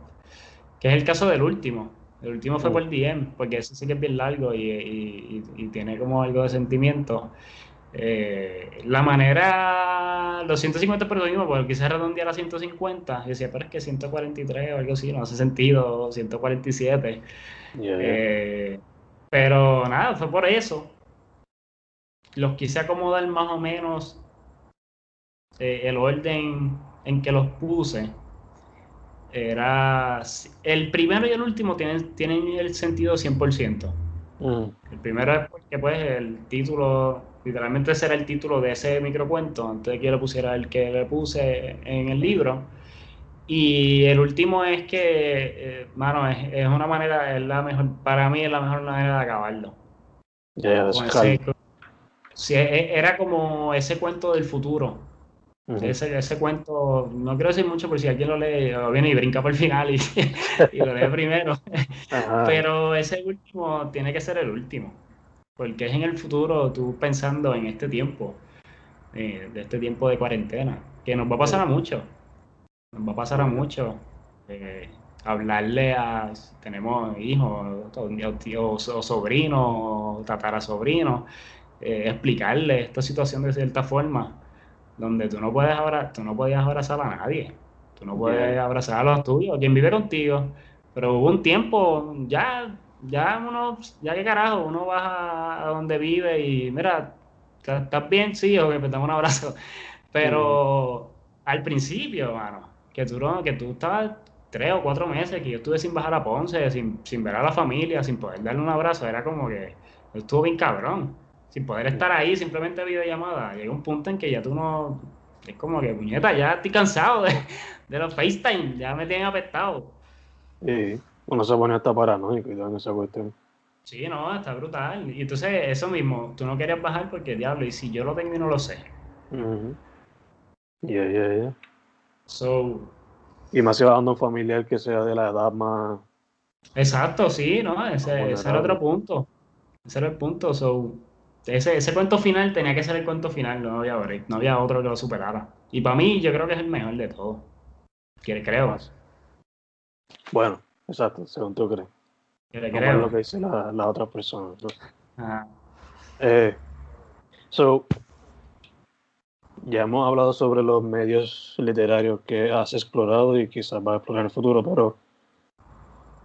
Que es el caso del último. El último fue por DM, porque ese sí que es bien largo y, tiene como algo de sentimiento. Eh, la manera, los 150 por lo mismo, porque quise redondear a 150, y decía, pero es que 143 o algo así, no hace sentido, 147. Eh, pero nada, fue por eso. Los quise acomodar más o menos eh, el orden en que los puse era el primero y el último tienen, tienen el sentido 100%. Mm. El primero es porque pues el título, literalmente ese era el título de ese microcuento, antes de que yo le pusiera el que le puse en el libro. Y el último es que, eh, mano, es, es, una manera, es la mejor, para mí es la mejor manera de acabarlo. Yeah, sí, e, e, era como ese cuento del futuro ese, ese, cuento, no quiero decir mucho por si alguien lo lee, o viene y brinca por el final y, y lo lee primero. Pero ese último tiene que ser el último. Porque es en el futuro tú pensando en este tiempo, eh, de este tiempo de cuarentena, que nos va a pasar a mucho. Nos va a pasar a mucho. Eh, hablarle a. Tenemos hijos, o, sobrinos, o tatarasobrinos, eh, explicarle esta situación de cierta forma donde tú no puedes abrazar, tú no podías abrazar a nadie. Tú no puedes abrazar a los tuyos, quien vive contigo. Pero hubo un tiempo, ya, ya uno, ya que carajo, uno va a, donde vive y mira, ¿estás bien? Sí, o que me un abrazo. Pero al principio, mano, que tú, que tú estabas tres o cuatro meses que yo estuve sin bajar a Ponce, sin, sin ver a la familia, sin poder darle un abrazo, era como que estuvo bien cabrón sin poder estar ahí, simplemente videollamada, llega un punto en que ya tú no. Es como que, puñeta, ya estoy cansado de, de los FaceTime, ya me tienen apestado. Sí, uno se pone hasta paranoico y en esa cuestión. Sí, no, está brutal. Y entonces, eso mismo, tú no querías bajar porque, diablo, y si yo lo tengo y no lo sé. Ya, ya, ya. So. Y más si va dando un familiar que sea de la edad más. Exacto, sí, ¿no? Ese, ese era otro punto. Ese era el punto. So, ese, ese cuento final tenía que ser el cuento final, no había no había otro que lo superara. Y para mí, yo creo que es el mejor de todos. Creo. Bueno, exacto, según tú crees. le creo. lo que dice la, la otra persona. Eh, so, ya hemos hablado sobre los medios literarios que has explorado y quizás vas a explorar en el futuro, pero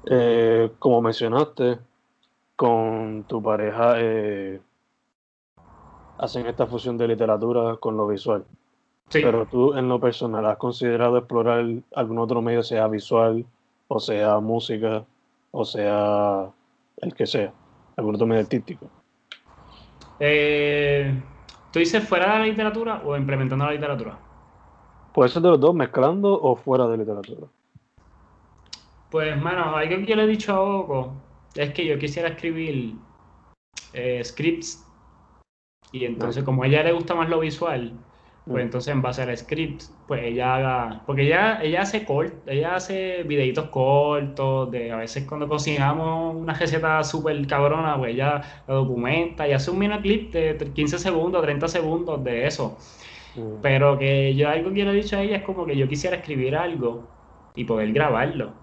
eh, como mencionaste, con tu pareja eh, hacen esta fusión de literatura con lo visual. Pero tú, en lo personal, ¿has considerado explorar algún otro medio, sea visual, o sea música, o sea el que sea, algún otro medio artístico? Eh, ¿Tú dices fuera de la literatura o implementando la literatura? Puede ser de los dos, mezclando o fuera de literatura. Pues, mano, algo que yo le he dicho a Oco es que yo quisiera escribir eh, scripts Y entonces, como a ella le gusta más lo visual, pues Mm. entonces en base al script, pues ella haga, porque ella, ella hace cort, ella hace videitos cortos, de a veces cuando cocinamos una receta súper cabrona, pues ella lo documenta y hace un mini clip de 15 segundos, 30 segundos de eso. Mm. Pero que yo algo que le he dicho a ella es como que yo quisiera escribir algo y poder grabarlo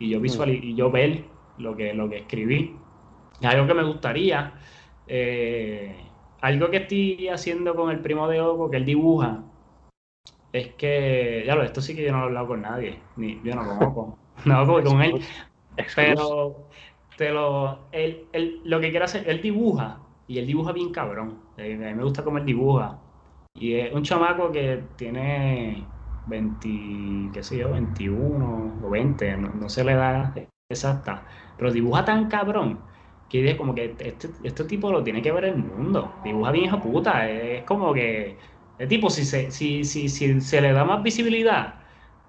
y yo visual y yo ver lo que, lo que escribí. Es algo que me gustaría. eh, algo que estoy haciendo con el primo de Oco, que él dibuja, es que, ya lo, esto sí que yo no lo he hablado con nadie, ni yo no con Oco, no como con él, pero te lo, él, él- lo que quiere hacer, él dibuja, y él dibuja bien cabrón. Eh, A mí me gusta cómo él dibuja. Y es un chamaco que tiene 20, qué sé yo, 21 o 20, no, no sé la edad exacta, pero dibuja tan cabrón que es como que este, este tipo lo tiene que ver el mundo. Dibuja bien hija puta. Es como que el tipo, si se, si, si, si se le da más visibilidad,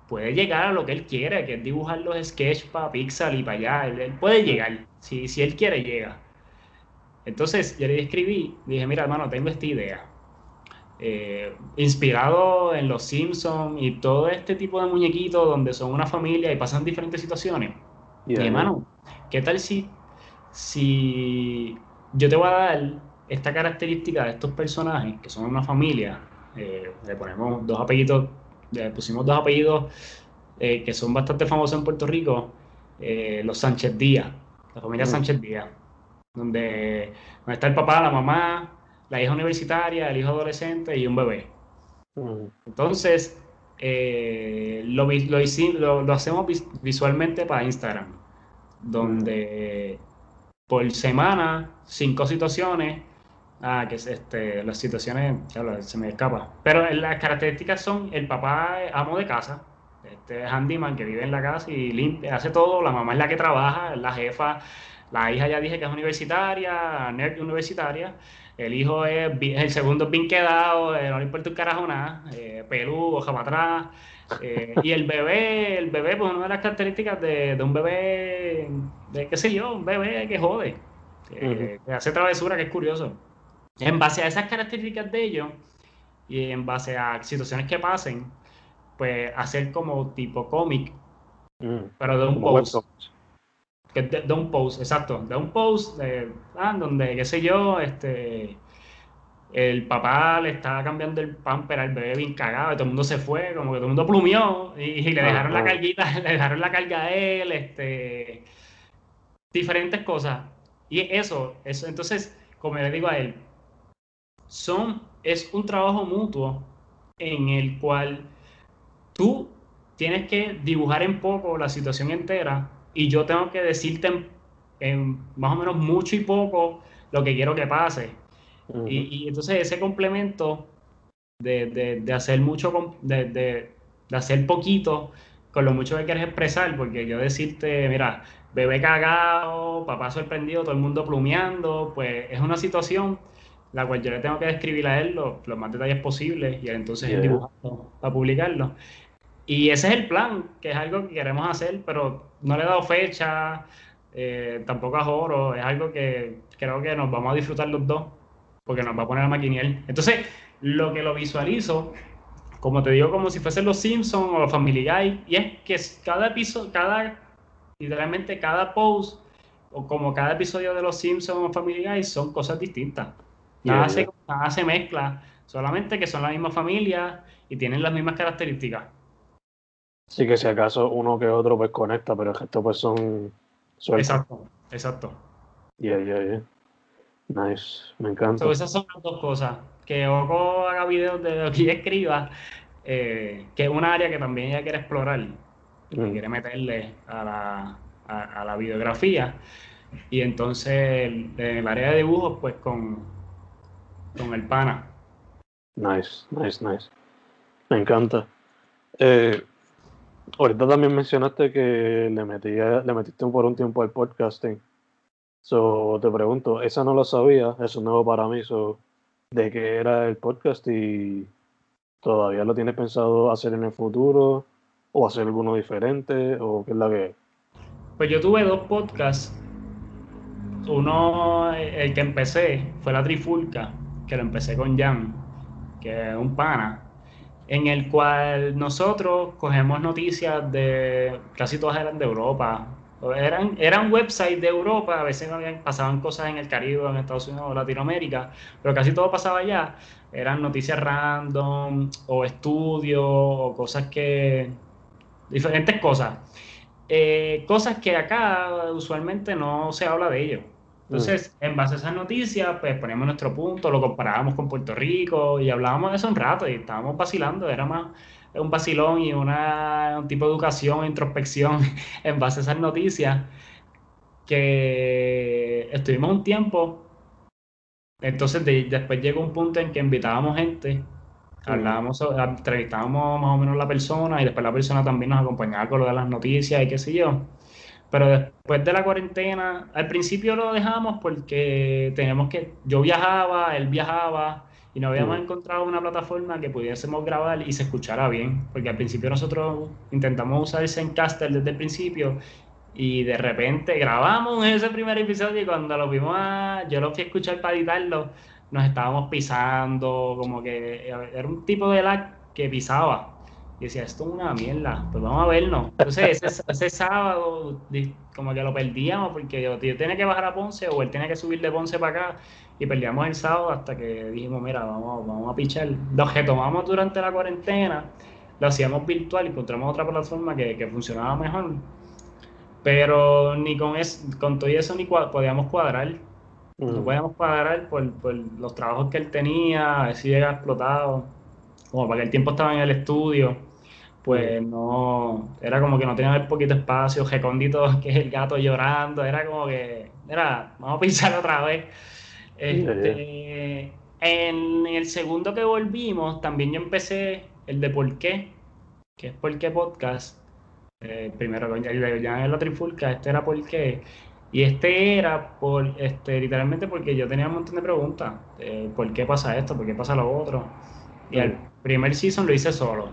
puede llegar a lo que él quiere, que es dibujar los sketches para Pixar y para allá. Él, él puede llegar. Si, si él quiere, llega. Entonces yo le escribí, dije, mira hermano, tengo esta idea. Eh, inspirado en los Simpsons y todo este tipo de muñequitos donde son una familia y pasan diferentes situaciones. Yeah. Y hermano, ¿qué tal si, si yo te voy a dar esta característica de estos personajes que son una familia? eh, le ponemos dos apellidos, le pusimos dos apellidos eh, que son bastante famosos en Puerto Rico, eh, los Sánchez Díaz, la familia Mm. Sánchez Díaz, donde, donde está el papá, la mamá, la hija universitaria, el hijo adolescente y un bebé. Mm. Entonces, lo, lo, hici- lo- lo hacemos vis- visualmente para Instagram, donde por semana, cinco situaciones, ah, que es este, las situaciones, se me escapa, pero las características son, el papá es amo de casa, este es handyman que vive en la casa y limpia, hace todo, la mamá es la que trabaja, es la jefa, la hija ya dije que es universitaria, nerd universitaria, el hijo es, el segundo bien quedado, eh, no le importa un carajo nada, eh, hoja para atrás. Eh, y el bebé, el bebé, pues una de las características de, de un bebé, de qué sé yo, un bebé que jode, que, que hace travesura, que es curioso. En base a esas características de ellos y en base a situaciones que pasen, pues hacer como tipo cómic, pero de un Como post. que de, de un post, exacto, de un post de, ah, donde, qué sé yo, este, el papá le estaba cambiando el pamper al bebé bien cagado y todo el mundo se fue, como que todo el mundo plumió y, y le dejaron la carguita, le dejaron la carga a él, este, diferentes cosas. Y eso, eso, entonces, como le digo a él, son, es un trabajo mutuo en el cual tú tienes que dibujar en poco la situación entera y yo tengo que decirte en, en más o menos mucho y poco lo que quiero que pase. Ujú. Y, y entonces ese complemento de, de- de hacer mucho, de, de- de hacer poquito con lo mucho que quieres expresar, porque yo decirte, mira, bebé cagado, papá sorprendido, todo el mundo plumeando, pues es una situación la cual yo le tengo que describir a él los, los más detalles posibles y entonces él Yeah. dibujarlo para publicarlo. Y ese es el plan, que es algo que queremos hacer, pero no le he dado fecha, eh, tampoco a Joro, es algo que creo que nos vamos a disfrutar los dos, porque nos va a poner a maquiniel. Entonces, lo que lo visualizo, como te digo, como si fuesen los Simpsons o Family Guy, y es que cada episodio, cada, literalmente cada post, o como cada episodio de los Simpsons o Family Guy, son cosas distintas. Nada, Yeah, se, yeah. nada se mezcla, solamente que son la misma familia y tienen las mismas características. Sí que si acaso uno que otro pues conecta, pero el resto pues son sueltos. Exacto, exacto. Yeah, yeah, yeah. Nice, me encanta. So, esas son las dos cosas. Que Oco haga videos de lo que ella escriba, eh, que es un área que también ella quiere explorar, que Mm. quiere meterle a la, a, a la videografía. Y entonces, en el área de dibujos, pues con, con el pana. Nice, nice, nice. Me encanta. Eh, ahorita también mencionaste que le, metía, le metiste por un tiempo al podcasting. So, te pregunto, esa no lo sabía, eso es nuevo para mí. So, ¿De qué era el podcast y todavía lo tienes pensado hacer en el futuro? ¿O hacer alguno diferente? ¿O qué es la que Pues yo tuve dos podcasts. Uno, el que empecé, fue La Trifulca, que lo empecé con Jan, que es un pana, en el cual nosotros cogemos noticias de, casi todas eran de Europa, eran, eran websites de Europa, a veces pasaban cosas en el Caribe, en Estados Unidos o Latinoamérica, pero casi todo pasaba allá. Eran noticias random o estudios o cosas que... diferentes cosas. Eh, cosas que acá usualmente no se habla de ello. Entonces, mm. en base a esas noticias, pues ponemos nuestro punto, lo comparábamos con Puerto Rico y hablábamos de eso un rato y estábamos vacilando, era más un vacilón y una, un tipo de educación, introspección en base a esas noticias que estuvimos un tiempo. Entonces, después llegó un punto en que invitábamos gente, hablábamos, entrevistábamos más o menos la persona y después la persona también nos acompañaba con lo de las noticias y qué sé yo. Pero después de la cuarentena, al principio lo dejamos porque teníamos que, yo viajaba, él viajaba y no habíamos encontrado una plataforma que pudiésemos grabar y se escuchara bien, porque al principio nosotros intentamos usar el Zencaster desde el principio y de repente grabamos ese primer episodio y cuando lo vimos, a, yo lo fui a escuchar para editarlo, nos estábamos pisando, como que era un tipo de lag que pisaba. Y decía, esto es una mierda, pues vamos a vernos. Entonces ese, ese sábado como que lo perdíamos porque yo, yo, tenía que bajar a Ponce o él tenía que subir de Ponce para acá y perdíamos el sábado hasta que dijimos, mira, vamos, vamos a pichar. Lo retomamos durante la cuarentena, lo hacíamos virtual, y encontramos otra plataforma que, que funcionaba mejor. Pero ni con, eso, con todo eso ni podíamos cuadrar. No mm. podíamos cuadrar por, por, los trabajos que él tenía, a ver si llega explotado. Como para que el tiempo estaba en el estudio pues no, era como que no tenía el poquito espacio, Recóndito, que es el gato llorando, era como que, era, vamos a pensar otra vez. Este, en el segundo que volvimos, también yo empecé el de por qué, que es por qué podcast. Eh, primero ya en la trifulca, este era por qué. Y este era por, este, literalmente porque yo tenía un montón de preguntas. ¿Por qué pasa esto? ¿Por qué pasa lo otro? Y el primer season lo hice solo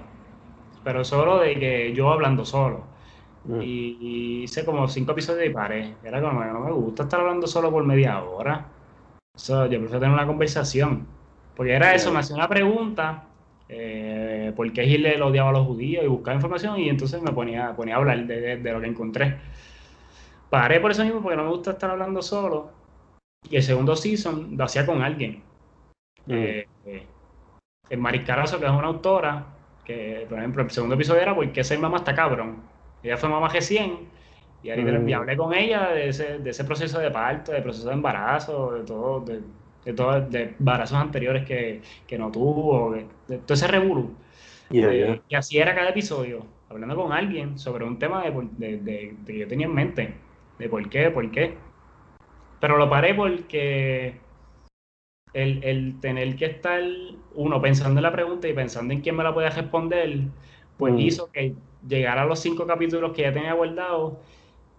pero solo de que yo hablando solo. Mm. Y, hice como cinco episodios y paré. Era como, no me gusta estar hablando solo por media hora. Yo prefiero tener una conversación. Porque era eso, me hacía una pregunta, eh, por qué Hitler odiaba a los judíos y buscaba información y entonces me ponía, ponía a hablar de, lo que encontré. Paré por eso mismo porque no me gusta estar hablando solo. Y el segundo season lo hacía con alguien. Mm. Eh, eh, el Mariscarazo, que es una autora, que, por ejemplo, el segundo episodio era ¿Por qué ser mamá está cabrón? Ella fue mamá G100 y, ahí mm. hablé con ella de ese, de ese proceso de parto, de proceso de embarazo, de todo, de, de, todo, de embarazos anteriores que, que no tuvo, de, todo ese revuelo. Eh, y así era cada episodio, hablando con alguien sobre un tema de, que yo tenía en mente, de por qué, por qué. Pero lo paré porque el, tener que estar uno pensando en la pregunta y pensando en quién me la puede responder, pues mm. hizo que llegara a los cinco capítulos que ya tenía guardado,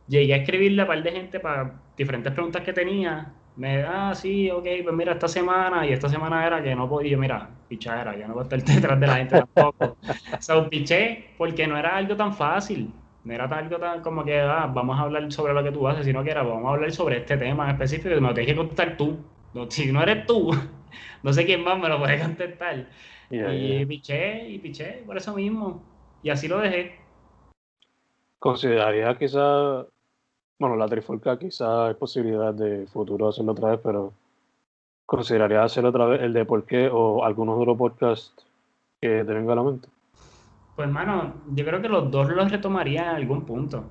llegué a escribirle a un par de gente para diferentes preguntas que tenía. Me ah, sí, ok, pues mira, esta semana, y esta semana era que no podía, mira, pichadera, ya no voy a estar detrás de la gente tampoco. o sea, piché porque no era algo tan fácil, no era algo tan como que, ah, vamos a hablar sobre lo que tú haces, sino que era, vamos a hablar sobre este tema en específico y me lo tienes que contestar tú. No, si no eres tú, no sé quién más me lo puede contestar. y piché, y piché, por eso mismo. Y así lo dejé. Consideraría quizá, bueno, la trifulca quizá hay posibilidad de futuro hacerlo otra vez, pero consideraría hacerlo otra vez el de por qué o algunos otros podcasts que te venga a la mente. Pues, hermano, yo creo que los dos los retomaría en algún punto.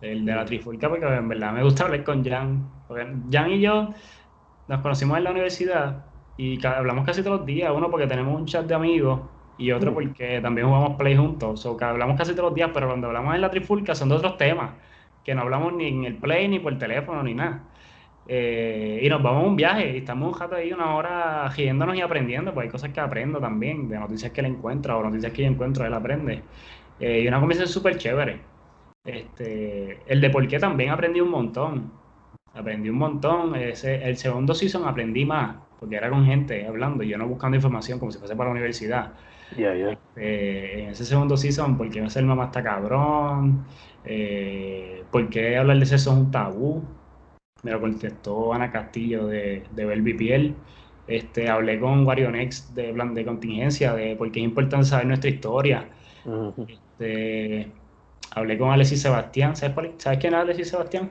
El de la trifulca, porque en verdad me gusta hablar con Jan. Porque Jan y yo nos conocimos en la universidad y hablamos casi todos los días, uno porque tenemos un chat de amigos y otro mm. porque también jugamos play juntos, o que hablamos casi todos los días, pero cuando hablamos en la trifulca son de otros temas, que no hablamos ni en el play, ni por teléfono, ni nada. Eh, y nos vamos a un viaje y estamos un rato ahí una hora riéndonos y aprendiendo, pues hay cosas que aprendo también, de noticias que él encuentra o noticias que yo encuentro, él aprende. Eh, y una conversación súper chévere. Este, el de por qué también aprendí un montón aprendí un montón. Ese, el segundo season aprendí más, porque era con gente hablando, y yo no buscando información como si fuese para la universidad. Este, en ese segundo season, ¿por qué ser mamá está cabrón? Eh, ¿Por qué hablar de sexo es un tabú? Me lo contestó Ana Castillo de, de Piel. Este, hablé con Wario Next de plan de contingencia, de por qué es importante saber nuestra historia. Este, hablé con Alexis Sebastián. ¿Sabes, cuál- ¿sabes quién es Alexis Sebastián?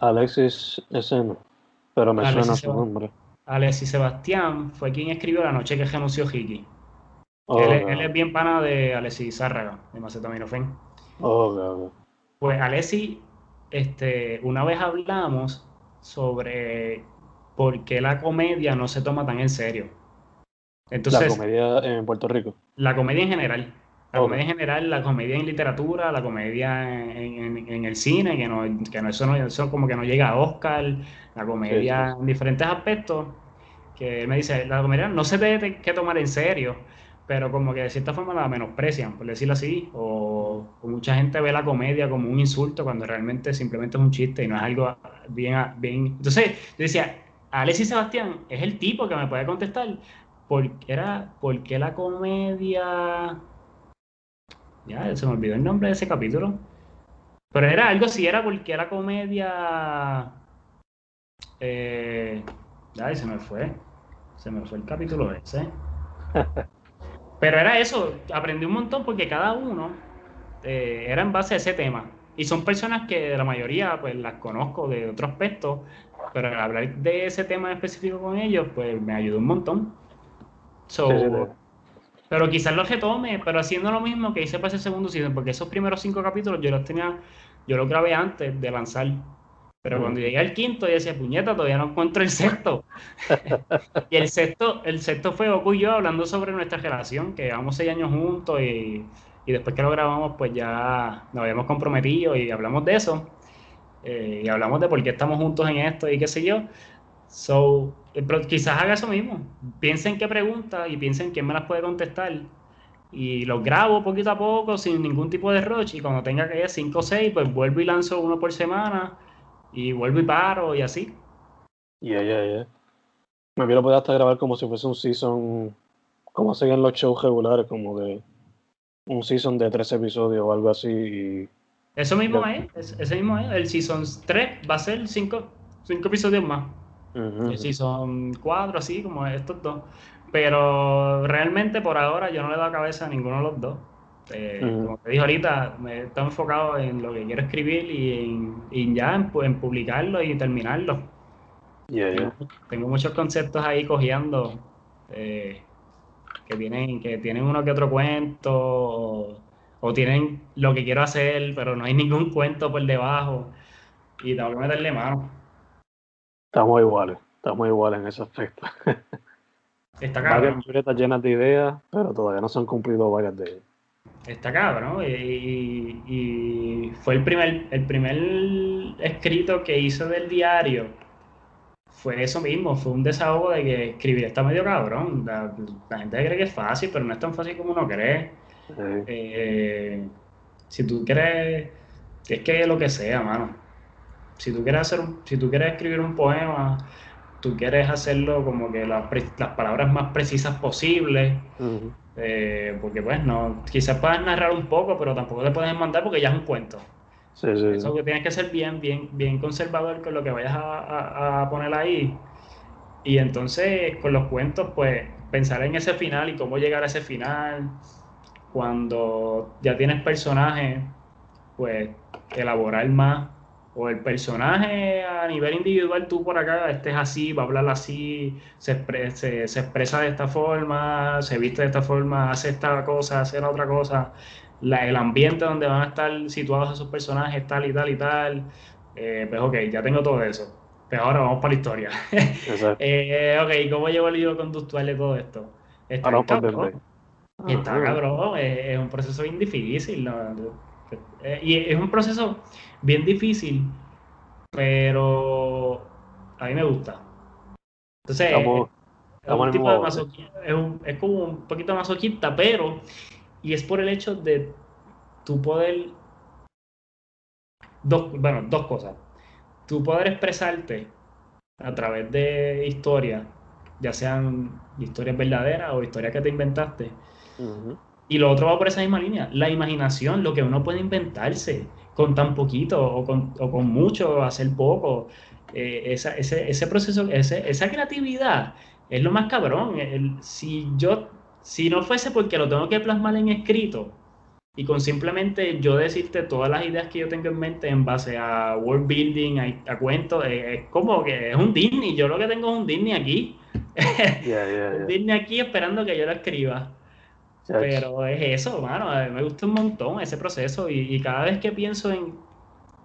Alexis, ese no. Pero me Alexis suena su nombre. Alexis Sebastián fue quien escribió La noche que renunció Hiki. Oh, él, es- ok. él es bien pana de Alexis Zárraga, de Macetaminofen. Ok, ok. Pues Alexis, este, una vez hablamos sobre por qué la comedia no se toma tan en serio. La Entonces, comedia en Puerto Rico. la comedia en general. La comedia en general, la comedia en literatura, la comedia en, en- en el cine, que, no, que no, eso, no, eso como que no llega a Oscar, la comedia Sí, sí. en diferentes aspectos, que él me dice, la comedia no se debe que tomar en serio, pero como que de cierta forma la menosprecian, por decirlo así, o, mucha gente ve la comedia como un insulto cuando realmente simplemente es un chiste y no es algo bien... bien... Entonces, yo decía, Alexis Sebastián es el tipo que me puede contestar, porque era, ¿por qué la comedia... Ya, se me olvidó el nombre de ese capítulo. Pero era algo así, era porque la comedia. Eh, ay, se me fue. Se me fue el capítulo ese. Pero era eso, aprendí un montón porque cada uno eh, era en base a ese tema. Y son personas que la mayoría pues las conozco de otro aspecto, pero al hablar de ese tema en específico con ellos, pues me ayudó un montón. So, Sí, sí, sí. pero quizás lo retome, pero haciendo lo mismo que hice para ese segundo season, porque esos primeros cinco capítulos yo los tenía, yo los grabé antes de lanzar. Pero cuando llegué al quinto, yo decía, puñeta, todavía no encuentro el sexto. y el sexto, el sexto fue Goku y yo hablando sobre nuestra relación, que llevamos seis años juntos y, y después que lo grabamos, pues ya nos habíamos comprometido y hablamos de eso. Eh, y hablamos de por qué estamos juntos en esto y qué sé yo. So, eh, pero quizás haga eso mismo. Piensen qué preguntas y piensen quién me las puede contestar. Y los grabo poquito a poco, sin ningún tipo de rush. Y cuando tenga que ir 5 o 6, pues vuelvo y lanzo uno por semana. Y vuelvo y paro y así. Ya, ya, ya. Me quiero poder hasta grabar como si fuese un season, como hacen en los shows regulares, como que un season de 13 episodios o algo así. Y... Eso mismo es, es- ese mismo es. El Season 3 va a ser 5 episodios más. El Season 4, así como estos dos. Pero realmente por ahora yo no le he dado cabeza a ninguno de los dos. Eh. Como te dije ahorita, me he estado enfocado en lo que quiero escribir y, en, y ya en, pu- en publicarlo y terminarlo. Tengo, tengo muchos conceptos ahí cogiendo eh, que tienen, que tienen uno que otro cuento o, o tienen lo que quiero hacer, pero no hay ningún cuento por debajo y tengo que meterle mano. Estamos iguales, estamos iguales en ese aspecto. Está Varias cabrón, libretas llenas de ideas, pero todavía no se han cumplido varias de ellas. Está cabrón. Y, y fue el primer, el primer escrito que hice del diario. Fue eso mismo, fue un desahogo de que escribir está medio cabrón. La, la gente cree que es fácil, pero no es tan fácil como uno cree. Eh, si tú quieres, es que lo que sea, mano. Si tú quieres hacer un- si tú quieres escribir un poema, tú quieres hacerlo como que las, las palabras más precisas posibles, eh, porque pues no, quizás puedas narrar un poco, pero tampoco te puedes mandar porque ya es un cuento. Sí, sí, sí. Eso que tienes que ser bien, bien, bien conservador con lo que vayas a, a- a poner ahí. Y entonces con los cuentos, pues pensar en ese final y cómo llegar a ese final. Cuando ya tienes personajes, pues elaborar más. O el personaje a nivel individual, tú por acá, este es así, va a hablar así, se, expre- se, se expresa de esta forma, se viste de esta forma, hace esta cosa, hace la otra cosa la- el ambiente donde van a estar situados esos personajes, tal y tal y tal. Eh, pues ok, ya tengo todo eso. Pero ahora vamos para la historia. Exacto. Eh, ok, ¿cómo llevo el libro conductual de todo esto? Está vamos por cabrón. Está cabrón, es, es un proceso bien difícil. ¿no? Eh, y es un proceso bien difícil, pero a mí me gusta. Entonces, Estamos- es un tipo de es, un- es como un poquito masoquista, pero, y es por el hecho de tu poder, dos, bueno, dos cosas. Tu poder expresarte a través de historias, ya sean historias verdaderas o historias que te inventaste, Ujú. Y lo otro va por esa misma línea, la imaginación, lo que uno puede inventarse con tan poquito o con, o con mucho, hacer poco. Eh, esa- ese, ese proceso, ese- esa creatividad es lo más cabrón. si yo, si no fuese porque lo tengo que plasmar en escrito, y con simplemente yo decirte todas las ideas que yo tengo en mente en base a world building, a, cuentos, eh, es, como que es un Disney. Yo lo que tengo es un Disney aquí. un Disney aquí esperando que yo lo escriba. Pero es eso, mano. Me gusta un montón ese proceso. Y, cada vez que pienso en,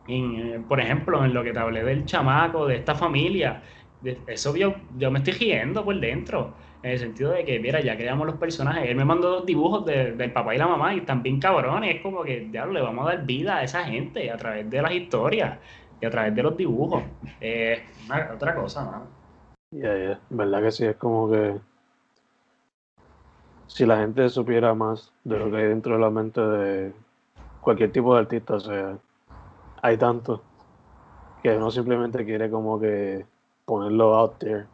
en, por ejemplo, en lo que te hablé del chamaco, de esta familia, de, eso yo, yo me estoy riendo por dentro en el sentido de que, mira, ya creamos los personajes. Él me mandó dos dibujos del papá y la mamá y están bien cabrones. Es como que, ya le vamos a dar vida a esa gente a través de las historias y a través de los dibujos. Eh, otra cosa, ¿no? Ya, ya, verdad que sí, es como que si la gente supiera más de lo que hay dentro de la mente de cualquier tipo de artista, o sea, hay tanto que uno simplemente quiere como que ponerlo out there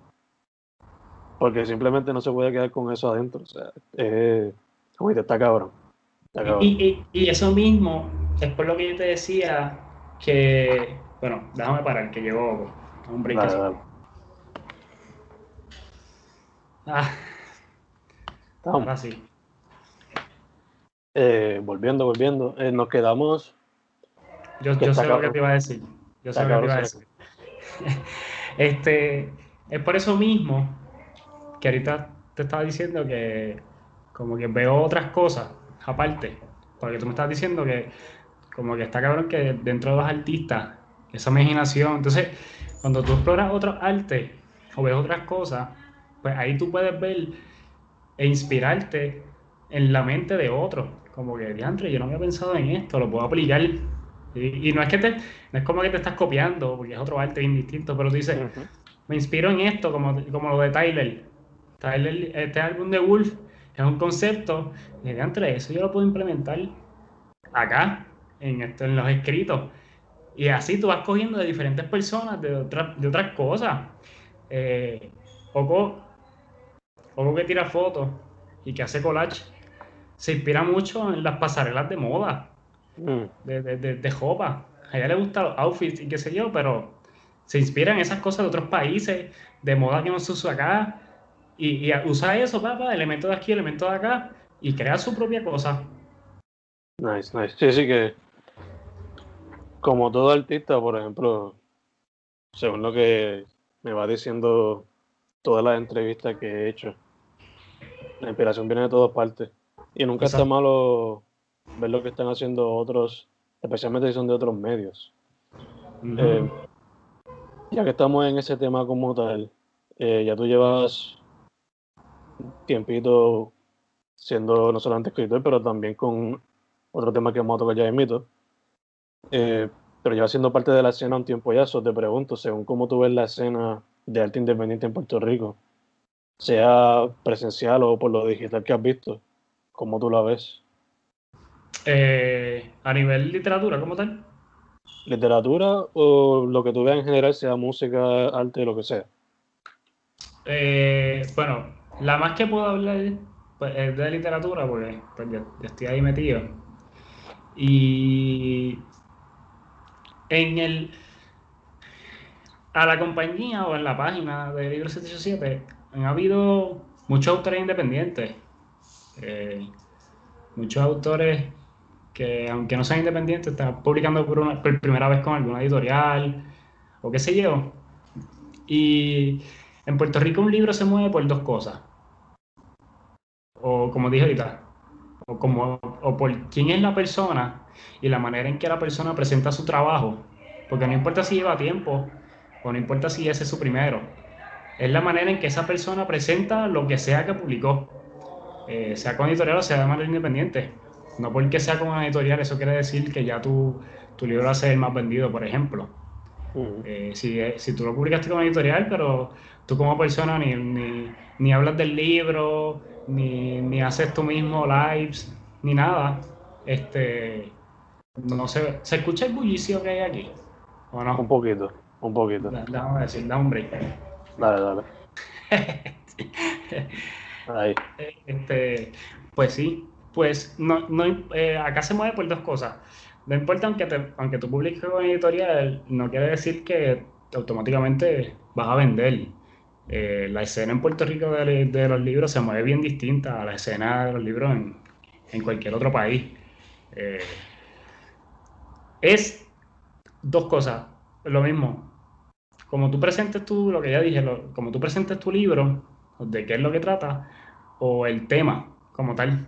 porque simplemente no se puede quedar con eso adentro. O sea, eh, como está cabrón. Y, eso mismo es por lo que yo te decía que. Bueno, déjame parar, que llevo un break. Ah. Ahora sí. Eh, volviendo, volviendo. Eh, nos quedamos. Yo, yo sé lo que te iba a decir. Yo sé lo que te iba a decir. este, es por eso mismo que ahorita te estaba diciendo que como que veo otras cosas aparte, porque tú me estás diciendo que como que está cabrón que dentro de los artistas, esa imaginación, entonces cuando tú exploras otros artes o ves otras cosas, pues ahí tú puedes ver e inspirarte en la mente de otros, como que, diantre, yo no había pensado en esto, lo puedo aplicar. Y, no es que te, no es como que te estás copiando, porque es otro arte indistinto, pero tú dices, me inspiro en esto, como, como lo de Tyler este álbum de Wolf es un concepto, y entre eso yo lo puedo implementar acá, en, esto, en los escritos. Y así tú vas cogiendo de diferentes personas, de, de otras cosas. Eh, Oco, que tira fotos y que hace collage, se inspira mucho en las pasarelas de moda, mm. de, de, de, de jopa. A ella le gustan los outfits y qué sé yo, pero se inspira en esas cosas de otros países, de moda que no se usa acá, y, usa eso, papá, elemento de aquí, elemento de acá, y crea su propia cosa. Nice, nice. Sí, sí que como todo artista, por ejemplo, según lo que me va diciendo todas las entrevistas que he hecho, la inspiración viene de todas partes. Y nunca está malo ver lo que están haciendo otros, especialmente si son de otros medios. Eh, ya que estamos en ese tema como tal, eh, ya tú llevas tiempito siendo no solamente escritor, pero también con otro tema que vamos a tocar ya en mito. Eh, pero lleva siendo parte de la escena un tiempo ya, eso te pregunto, según cómo tú ves la escena de arte independiente en Puerto Rico, sea presencial o por lo digital que has visto, ¿cómo tú la ves? Eh, a nivel literatura, ¿cómo tal? Literatura o lo que tú veas en general, sea música, arte, lo que sea. Eh, bueno, la más que puedo hablar pues, es de literatura, porque pues, yo, estoy ahí metido. Y en el a la compañía o en la página de Libro 787 han habido muchos autores independientes. Eh, muchos autores que, aunque no sean independientes, están publicando por, por, primera vez con alguna editorial o qué sé yo. Y en Puerto Rico un libro se mueve por dos cosas. O como dije ahorita, o, como, o por quién es la persona y la manera en que la persona presenta su trabajo. Porque no importa si lleva tiempo o no importa si ese es su primero. Es la manera en que esa persona presenta lo que sea que publicó. Eh, sea con editorial o sea de manera independiente. No porque sea con una editorial, eso quiere decir que ya tu, tu libro va a ser el más vendido, por ejemplo. Eh, si, si, tú lo publicaste con editorial, pero tú como persona ni, ni, ni hablas del libro, ni, ni, haces tú mismo lives, ni nada, este, no sé, ¿se escucha el bullicio que hay aquí? ¿O no? Un poquito, un poquito. Déjame decir, da un break. Dale, dale. Ahí. Este, pues sí, pues no, no, eh, acá se mueve por dos cosas. No importa aunque, te, aunque tú publiques con editorial, no quiere decir que automáticamente vas a vender. eh, la escena en Puerto Rico de, de, los libros se mueve bien distinta a la escena de los libros en, en cualquier otro país. Eh, es dos cosas, lo mismo. Como tú presentes tu, lo que ya dije, como tú presentes tu libro, de qué es lo que trata, o el tema como tal.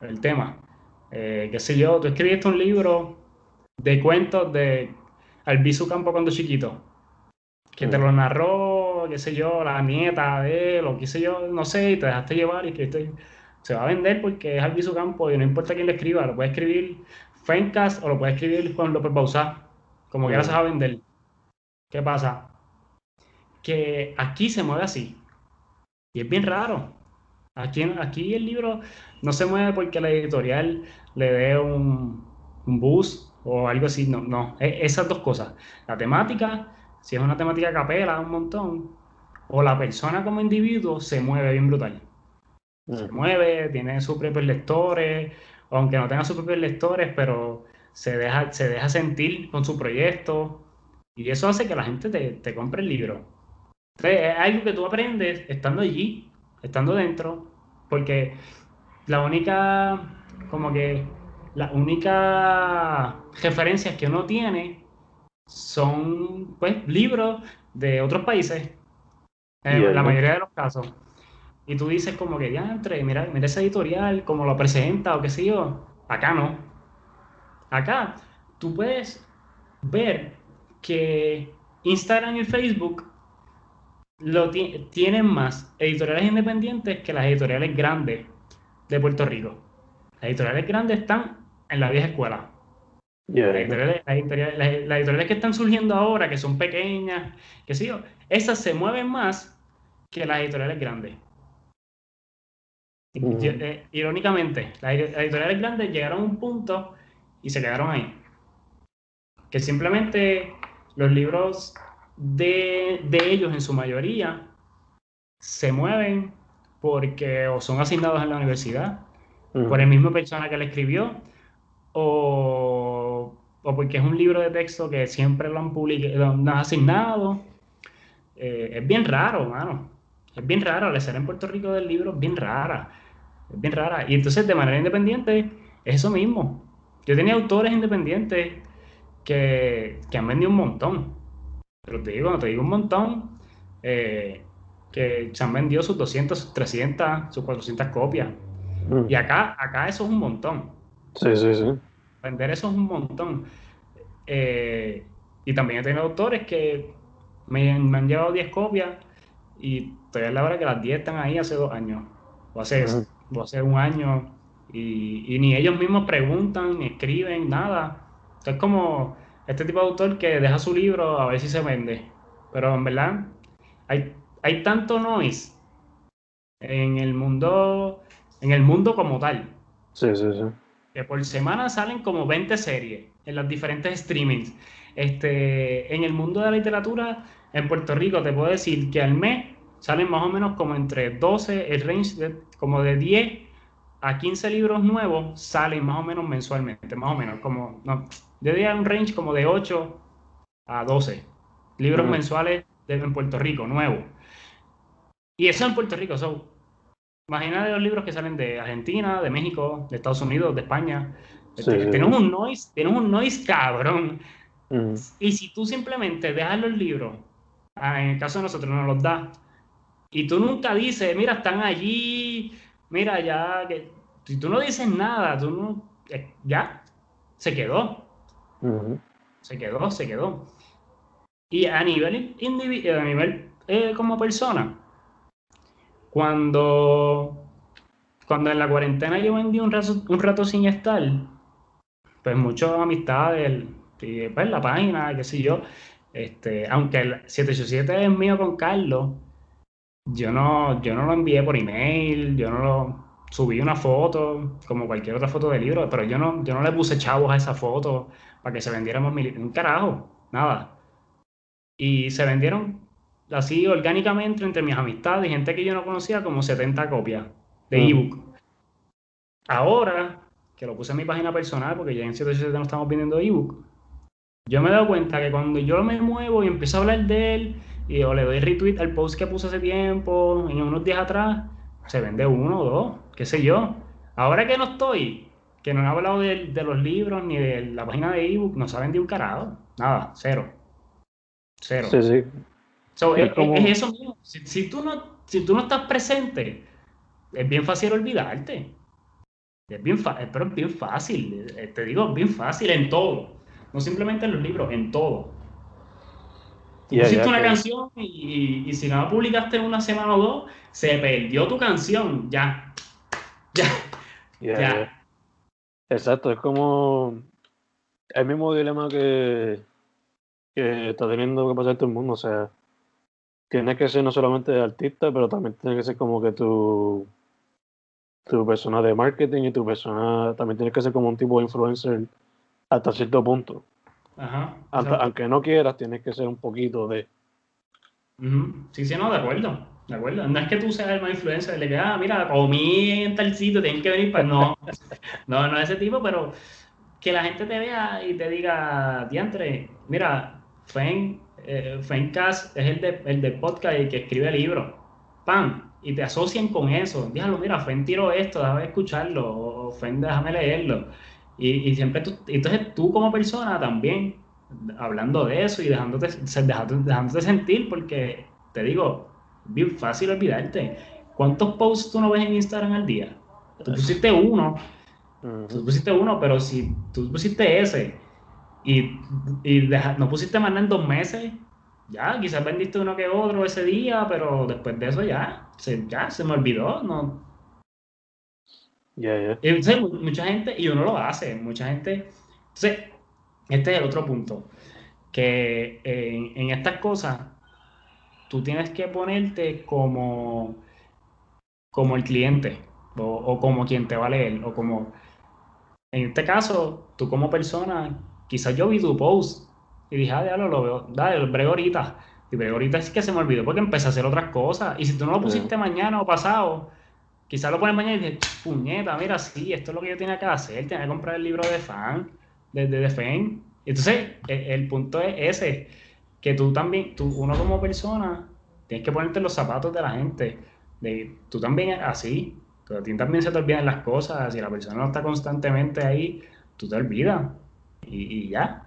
El tema. Eh, qué sé yo, tú escribiste un libro de cuentos de Albizu Campo cuando chiquito, que te lo narró, qué sé yo, la nieta de él, o qué sé yo, no sé, y te dejaste llevar y que se va a vender porque es Albizu Campo y no importa quién le escriba, lo puede escribir Fencast o lo puede escribir Juan López Bausá, como quiera se va a vender. ¿Qué pasa? Que aquí se mueve así. Y es bien raro. Aquí, aquí el libro no se mueve porque la editorial le dé un, un boost o algo así. No, no. esas dos cosas. La temática, si es una temática capela, un montón. O la persona como individuo se mueve bien brutal. Se mueve, tiene sus propios lectores, aunque no tenga sus propios lectores, pero se deja, se deja sentir con su proyecto. Y eso hace que la gente te, te compre el libro. es algo que tú aprendes estando allí, estando dentro, porque la única, como que, la única referencias que uno tiene son, pues, libros de otros países, en la mayoría de los casos. Y tú dices como que, ya, entre, mira, mira ese editorial, como lo presenta o qué sé yo. Acá no. Acá tú puedes ver que Instagram y Facebook lo tienen más editoriales independientes que las editoriales grandes de Puerto Rico. Las editoriales grandes están en la vieja escuela. Las, editoriales, que están surgiendo ahora, que son pequeñas, qué sé yo, esas se mueven más que las editoriales grandes. Eh, irónicamente, las editoriales grandes llegaron a un punto y se quedaron ahí. Que simplemente los libros de, ellos en su mayoría se mueven porque o son asignados en la universidad, por el mismo persona que le escribió, o, porque es un libro de texto que siempre lo han, publicado, lo han asignado. Eh, es bien raro, mano. Es bien raro. La escena en Puerto Rico del libro es bien rara. Es bien rara. Y entonces, de manera independiente, es eso mismo. Yo tenía autores independientes que, que han vendido un montón. Pero te digo, no te digo un montón, eh, que se han vendido sus 200, sus 300, sus 400 copias. Mm. Y acá, acá eso es un montón. Sí, sí, sí. Vender eso es un montón. Eh, y también he tenido autores que me, han llevado 10 copias y todavía es la hora que las 10 están ahí hace dos años. O hace, o hace un año. Y, y, ni ellos mismos preguntan, ni escriben, nada. Es como este tipo de autor que deja su libro a ver si se vende. Pero en verdad, hay, hay tanto noise en el mundo, en el mundo como tal. Sí, sí, sí. Que por semana salen como 20 series en los diferentes streamings. Este, en el mundo de la literatura, en Puerto Rico, te puedo decir que al mes salen más o menos como entre 12, el range de, como de 10 a 15 libros nuevos salen más o menos mensualmente, más o menos, como, no, yo diría un range como de 8 a 12 libros mensuales de, en Puerto Rico, nuevos. Y eso en Puerto Rico, son imagínate los libros que salen de Argentina, de México, de Estados Unidos, de España. Tenemos un noise, tenemos un noise cabrón. Y si tú simplemente dejas los libros, ah, en el caso de nosotros no los das, y tú nunca dices, mira, están allí, mira, ya, que si tú no dices nada, tú no, eh, ya, se quedó. Se quedó, se quedó. Y a nivel individual, a nivel eh, como persona, cuando, cuando en la cuarentena yo vendí un rato, un rato sin estar, pues muchas amistades, y pues la página, qué sé yo, este, aunque el 787 es mío con Carlos, yo no, yo no lo envié por email, yo no lo subí una foto, como cualquier otra foto de libro, pero yo no, yo no le puse chavos a esa foto para que se vendiéramos mil... un carajo, nada. Y se vendieron así orgánicamente entre mis amistades y gente que yo no conocía como 70 copias de mm. ebook. Ahora, que lo puse en mi página personal, porque ya en 787 no estamos vendiendo ebook, yo me he dado cuenta que cuando yo me muevo y empiezo a hablar de él, y o le doy retweet al post que puse hace tiempo, en unos días atrás, se vende uno o dos, qué sé yo. Ahora que no estoy, que no he hablado de, los libros ni de la página de ebook, no ha vendido un carajo. Nada, cero. Cero. Sí, sí. es, eso mismo. Si, tú no, si tú no estás presente, es bien fácil olvidarte. Es bien, pero es bien fácil. Eh, te digo, es bien fácil en todo. No simplemente en los libros, en todo. Hiciste una canción y, si no la publicaste en una semana o dos, se perdió tu canción. Ya. Ya. ya. Exacto, es como el mismo dilema que, que está teniendo que pasar todo el mundo. O sea, tienes que ser no solamente artista, pero también tiene que ser como que tu, tu persona de marketing y tu persona también tienes que ser como un tipo de influencer hasta cierto punto. Ajá. Aunque, no quieras, tienes que ser un poquito de. Sí, sí, no, de acuerdo. De acuerdo. No es que tú seas el más influencer, le que, ah, mira, comí en tal sitio, tienen que venir para. No, no, no ese tipo, pero que la gente te vea y te diga, diantre, mira, Fen, eh, Fencast es el de, el de podcast y que escribe libros. ¡Pam! Y te asocian con eso. Dígalo, mira, Fen tiró esto, déjame escucharlo, o Fen, déjame leerlo. Y, siempre tú, entonces tú como persona también, hablando de eso y dejándote, dejándote, sentir, porque te digo, es bien fácil olvidarte. ¿Cuántos posts tú no ves en Instagram al día? Tú pusiste uno, tú pusiste uno, pero si tú pusiste ese y, y no pusiste más nada en dos meses, ya, quizás vendiste uno que otro ese día, pero después de eso ya, se, ya se me olvidó, no, mucha gente, y uno lo hace, mucha gente. Entonces, este es el otro punto. Que en, estas cosas, tú tienes que ponerte como, como el cliente, o, como quien te va a leer, o como. En este caso, tú como persona, quizás yo vi tu post y dije, ah, diablo, lo veo, dale, lo brego ahorita. Y brego ahorita es que se me olvidó porque empecé a hacer otras cosas. Y si tú no lo pusiste mañana o pasado, Quizás lo pones mañana y dices, puñeta, mira, sí, esto es lo que yo tenía que hacer, tenía que comprar el libro de fan, de, de, Fan. Entonces, e, el, punto es ese, que tú también, tú, uno como persona, tienes que ponerte los zapatos de la gente. De, tú también así, a ti también se te olvidan las cosas, si la persona no está constantemente ahí, tú te olvidas. Y, ya.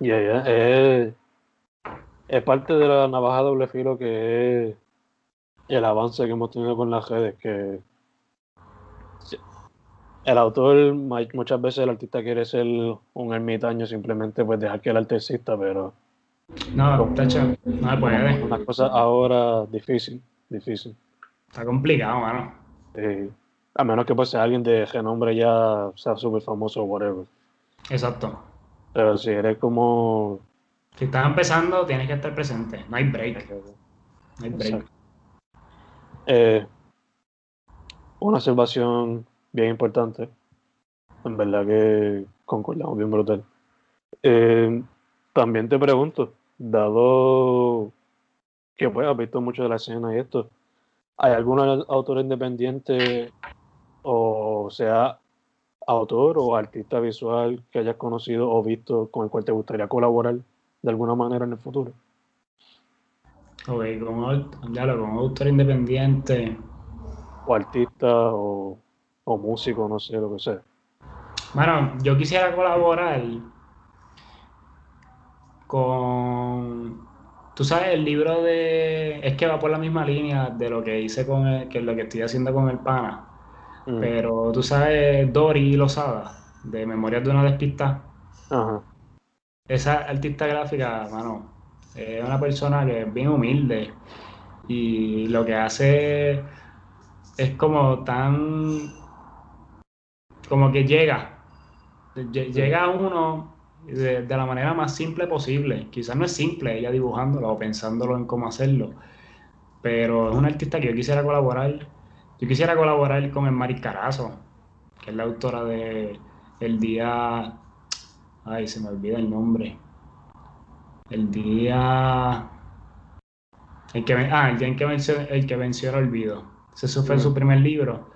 Ya, ya, es, es parte de la navaja doble filo que es el avance que hemos tenido con las redes, que el autor, muchas veces el artista quiere ser un ermitaño, simplemente pues dejar que el arte exista, pero... No, está chévere, no se puede. Una cosa ahora difícil, difícil. Está complicado, mano. a menos que pues sea alguien de renombre ya sea súper famoso o whatever. Exacto. Pero si eres como... Si estás empezando, tienes que estar presente. No hay break. No hay break. Eh, una observación bien importante. En verdad que concordamos bien brutal. Eh, también te pregunto, dado que pues has visto mucho de la escena y esto, ¿hay algún autor independiente o sea autor o artista visual que hayas conocido o visto con el cual te gustaría colaborar de alguna manera en el futuro? Ok, como, autor independiente. O artista o, músico, no sé, lo que sea. Bueno, yo quisiera colaborar con. Tú sabes, el libro de. Es que va por la misma línea de lo que hice con el, que lo que estoy haciendo con el pana. Mm. Pero tú sabes, Dori Lozada, de Memorias de una despista. Ajá. Esa artista gráfica, mano, es una persona que es bien humilde y lo que hace es como tan. Como que llega. Llega a uno de, la manera más simple posible. Quizás no es simple ella dibujándolo o pensándolo en cómo hacerlo, pero es una artista que yo quisiera colaborar. Yo quisiera colaborar con el Mari Carazo, que es la autora de El Día. Ay, se me olvida el nombre el día. El que, ah, el día en que venció, el que venció el olvido. Ese fue su primer libro.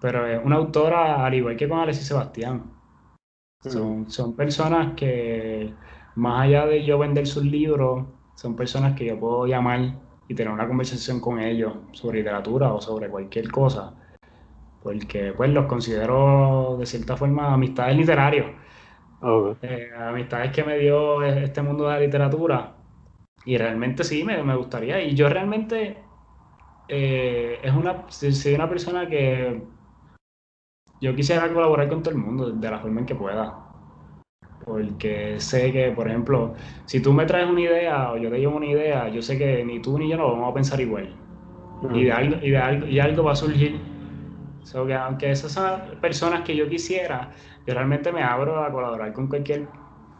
Pero es una autora, al igual que con Alexis Sebastián. Son, son personas que, más allá de yo vender sus libros, son personas que yo puedo llamar y tener una conversación con ellos sobre literatura o sobre cualquier cosa, porque pues los considero de cierta forma amistades literarios, eh, amistades que me dio este mundo de la literatura y realmente sí, me, me gustaría y yo realmente eh, es una, soy una persona que yo quisiera colaborar con todo el mundo de la forma en que pueda porque sé que, por ejemplo, si tú me traes una idea o yo te llevo una idea, yo sé que ni tú ni yo no vamos a pensar igual. Y, de algo, y, de algo, y algo va a surgir. So que aunque esas son personas que yo quisiera, yo realmente me abro a colaborar con cualquier,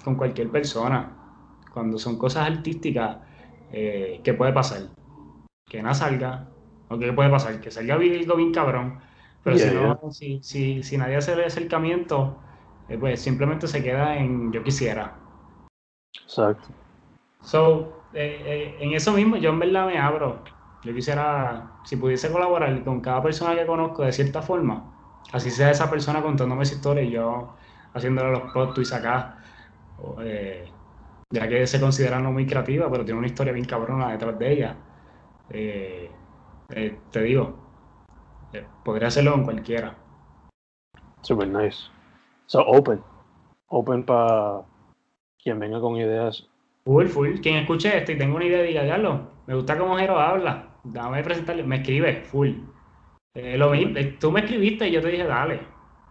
con cualquier persona. Cuando son cosas artísticas, eh, ¿qué puede pasar? Que nada salga, o qué puede pasar, que salga algo bien cabrón. Pero si, no, si, si, si nadie hace el acercamiento, eh, pues simplemente se queda en yo quisiera. Exacto. So, eh, eh, en eso mismo yo en verdad me abro. Yo quisiera, si pudiese colaborar con cada persona que conozco de cierta forma, así sea esa persona contándome esa historia y yo haciéndole los plot twists acá, ya que se considera no muy creativa, pero tiene una historia bien cabrona detrás de ella. te digo, podría hacerlo con cualquiera. Super nice. So, open. Open para quien venga con ideas. Full, full. Quien escuche esto y tenga una idea, diga, diablo, me gusta cómo Jero habla. Dame presentarle. Me escribe, full. Eh, lo mismo, eh, tú me escribiste y yo te dije, dale.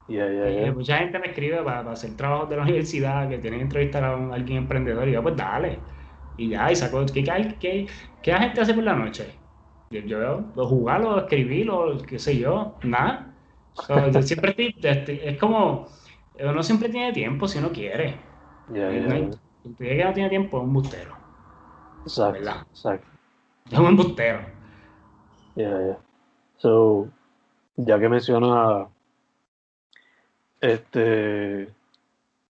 Yeah, yeah, yeah. mucha gente me escribe para, hacer trabajos de la universidad, que tienen que entrevistar a, alguien emprendedor. Y yo, pues dale. Y ya, y sacó. ¿Qué, qué, qué, la gente hace por la noche? Yo, yo jugarlo, escribirlo, qué sé yo, nada. yo siempre estoy, es como uno siempre tiene tiempo si uno quiere. Yeah, yeah, que no tiene tiempo es un bustero. Exacto. Exacto. Es un embustero. Yeah, yeah. So, ya que menciona este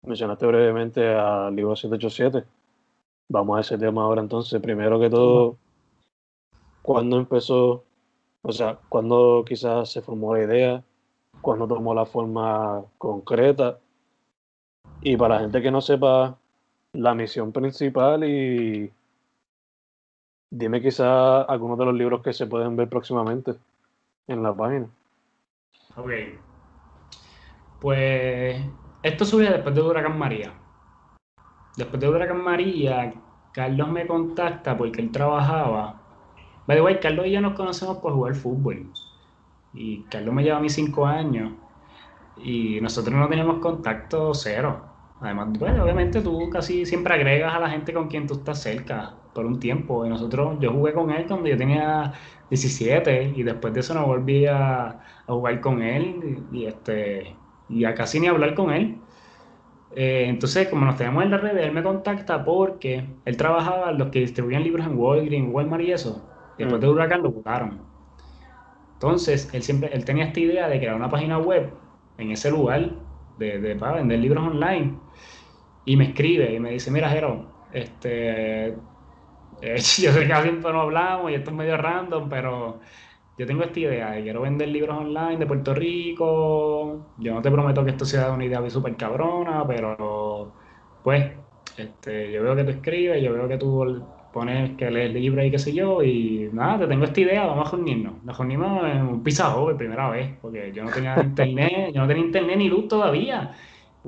mencionaste brevemente al libro 787. Vamos a ese tema ahora entonces. Primero que todo, ¿cuándo empezó? O sea, ¿cuándo quizás se formó la idea? cuando tomó la forma concreta. Y para la gente que no sepa la misión principal y dime quizá algunos de los libros que se pueden ver próximamente en la página. Ok. Pues esto surge después de Huracán María. Después de Huracán María, Carlos me contacta porque él trabajaba. By the way, Carlos y yo nos conocemos por jugar fútbol. Y Carlos me lleva a mí cinco años y nosotros no teníamos contacto cero. Además, bueno, obviamente tú casi siempre agregas a la gente con quien tú estás cerca por un tiempo. Y nosotros, yo jugué con él cuando yo tenía 17 y después de eso no volví a, jugar con él y, este y a casi ni hablar con él. Eh, entonces, como nos teníamos en la red, él me contacta porque él trabajaba los que distribuían libros en Walgreens, Walmart y eso. Después de Huracán lo votaron. Entonces, él siempre, él tenía esta idea de crear una página web en ese lugar de, para vender libros online. Y me escribe y me dice, mira, Jero, este, eh, yo sé que hace tiempo no hablamos y esto es medio random, pero yo tengo esta idea de quiero vender libros online de Puerto Rico. Yo no te prometo que esto sea una idea súper cabrona, pero pues, este, yo veo que tú escribes, yo veo que tú pones que lees libros y qué sé yo, y nada, te tengo esta idea, vamos a reunirnos. Nos reunimos en un pizza por primera vez, porque yo no tenía internet, yo no tenía internet ni luz todavía.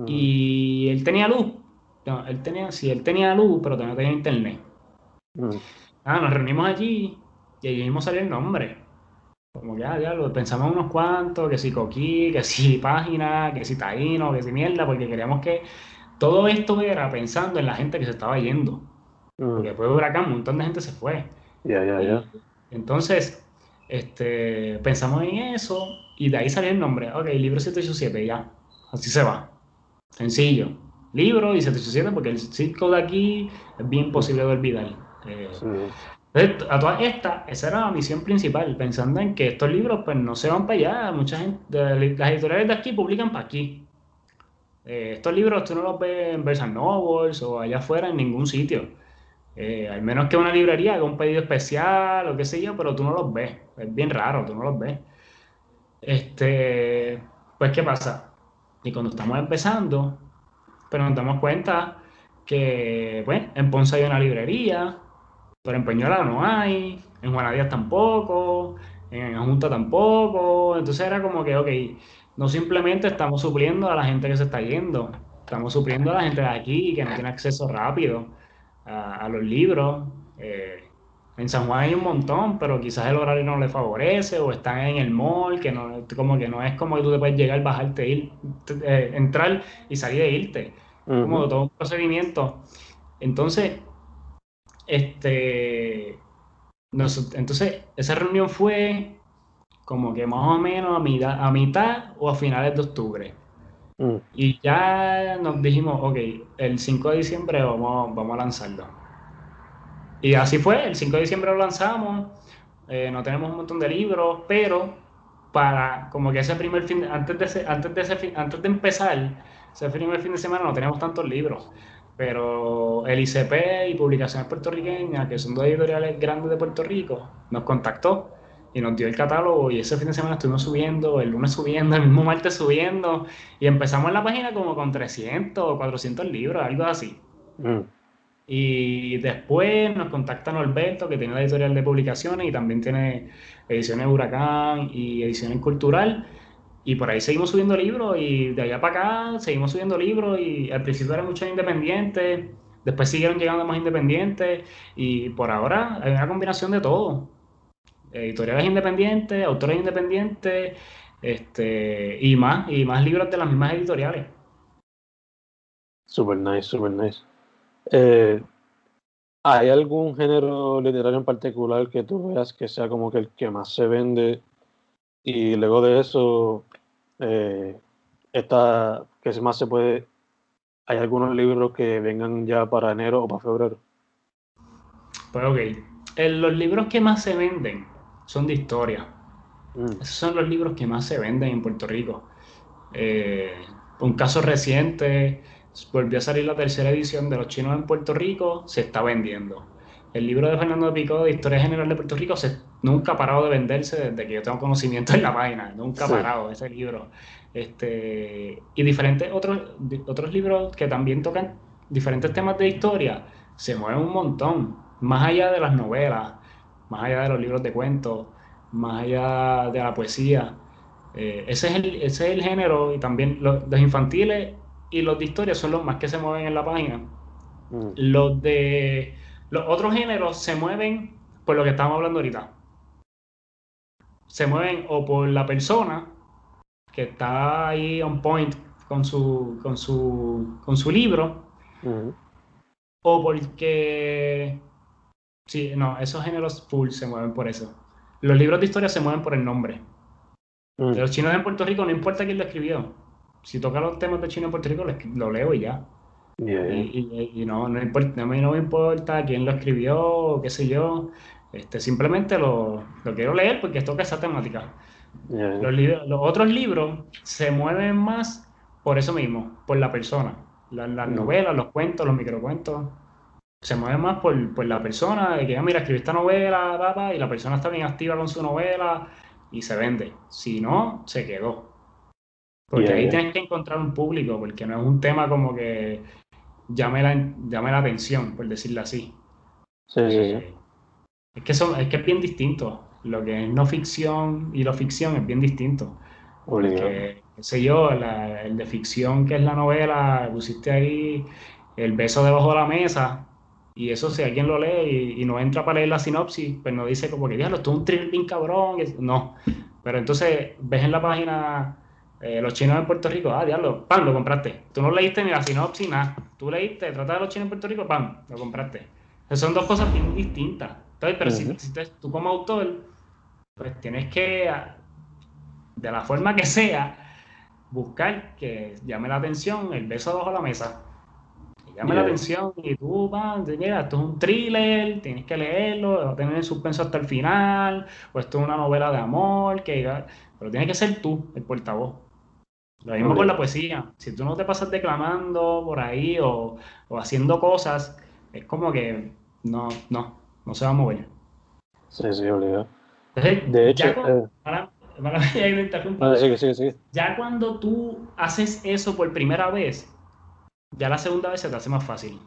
Y él tenía luz. No, él tenía, sí, él tenía luz, pero no tenía internet. Nada, nos reunimos allí y allí mismo salió el nombre. Como que, ah, ya, lo pensamos unos cuantos, que si coquí, que si página, que si taíno, que si mierda, porque queríamos que todo esto era pensando en la gente que se estaba yendo. Porque después de huracán un montón de gente se fue. Ya, ya, ya. Entonces, este, pensamos en eso y de ahí salió el nombre. Ok, libro 787, ya. Así se va. Sencillo. Libro y 787 porque el circo de aquí es bien imposible de olvidar. Eh, a todas estas, esa era la misión principal, pensando en que estos libros pues no se van para allá. Mucha gente, las editoriales de aquí publican para aquí. Eh, estos libros tú no los ves en Versa Novels o allá afuera en ningún sitio. Eh, al menos que una librería haga un pedido especial o qué sé yo, pero tú no los ves. Es bien raro, tú no los ves. Este, pues, ¿qué pasa? Y cuando estamos empezando, pero nos damos cuenta que, bueno, en Ponce hay una librería, Pero en Peñuela no hay, en Juanadías tampoco, en Junta tampoco. Entonces era como que, ok, no simplemente estamos supliendo a la gente que se está yendo, estamos supliendo a la gente de aquí que no tiene acceso rápido a, los libros. Eh, en San Juan hay un montón, pero quizás el horario no le favorece o están en el mall, que no, como que no es como que tú te puedes llegar, bajarte, ir, eh, entrar y salir de irte. Como todo un procedimiento. Entonces, este, entonces, esa reunión fue como que más o menos a mitad, a mitad o a finales de octubre. Mm. Y ya nos dijimos, ok, el 5 de diciembre vamos, vamos a lanzarlo. Y así fue, el 5 de diciembre lo lanzamos, eh, no tenemos un montón de libros, pero para como que ese primer fin, antes de, antes de, ese, antes de empezar, ese primer fin de semana no teníamos tantos libros. Pero el ICP y Publicaciones Puertorriqueñas, que son dos editoriales grandes de Puerto Rico, nos contactó y nos dio el catálogo y ese fin de semana estuvimos subiendo, el lunes subiendo, el mismo martes subiendo y empezamos en la página como con 300 o 400 libros, algo así. Mm. Y después nos contacta Norberto, que tiene la editorial de publicaciones y también tiene ediciones Huracán y ediciones Cultural. Y por ahí seguimos subiendo libros y de allá para acá seguimos subiendo libros y al principio eran muchos independientes, después siguieron llegando más independientes y por ahora hay una combinación de todo editoriales independientes, autores independientes, este, y más, y más libros de las mismas editoriales. Super nice, super nice. Eh, ¿Hay algún género literario en particular que tú veas que sea como que el que más se vende? Y luego de eso, eh, está, que más se puede, ¿hay algunos libros que vengan ya para enero o para febrero? Pues ok, los libros que más se venden son de historia. Mm. Esos son los libros que más se venden en Puerto Rico. Eh, un caso reciente, volvió a salir la tercera edición de Los Chinos en Puerto Rico, se está vendiendo. El libro de Fernando Pico de Historia General de Puerto Rico se, nunca ha parado de venderse desde que yo tengo conocimiento en la página, nunca ha parado ese libro. Este, y diferentes otros, otros libros que también tocan diferentes temas de historia, se mueven un montón, más allá de las novelas, más allá de los libros de cuentos, más allá de la poesía. Eh, ese, es el, ese es el género y también los, infantiles y los de historia son los más que se mueven en la página. Mm. Los de los otros géneros se mueven por lo que estamos hablando ahorita. Se mueven o por la persona que está ahí on point con su, con su, con su libro, mm. o porque Sí, no, esos géneros full se mueven por eso. Los libros de historia se mueven por el nombre. Mm. Los chinos en Puerto Rico, no importa quién lo escribió. Si toca los temas de China en Puerto Rico, lo leo y ya. Y, no, no, importa, a mí no me importa quién lo escribió, qué sé yo. Este, simplemente lo, quiero leer porque toca esa temática. Los, otros libros se mueven más por eso mismo, por la persona. Las, mm. novelas, los cuentos, los microcuentos se mueve más por, la persona, de que, ah, mira, escribí esta novela, papá, y la persona está bien activa con su novela y se vende. Si no, se quedó. Porque ahí tienes que encontrar un público, porque no es un tema como que llame la, llame la atención, por decirlo así. Sí, sí, sí. Eh, es que, son, es que es bien distinto. Lo que es no ficción y lo ficción es bien distinto. Porque, qué sé yo, el de ficción, que es la novela, pusiste ahí el beso debajo de la mesa, y eso, si alguien lo lee y, no entra para leer la sinopsis, pues no dice como que, diablo, esto es un thrill bien cabrón. No. Pero entonces ves en la página eh, los chinos en Puerto Rico, ah, diablo, pan, lo compraste. Tú no leíste ni la sinopsis, nada. Tú leíste, trata de los chinos en Puerto Rico, pan, lo compraste. son dos cosas bien distintas. Entonces, pero si, tú como autor, pues tienes que, de la forma que sea, buscar que llame la atención el beso abajo de la mesa llama la atención y tú, vas, mira, esto es un thriller, tienes que leerlo, va a tener el suspenso hasta el final, o esto es una novela de amor, que pero tiene que ser tú el portavoz. Lo mismo con la poesía. Si tú no te pasas declamando por ahí o, haciendo cosas, es como que no, no, no se va a mover. Sí, sí, obligado. de hecho, ya cuando tú haces eso por primera vez, ya la segunda vez se te hace más fácil.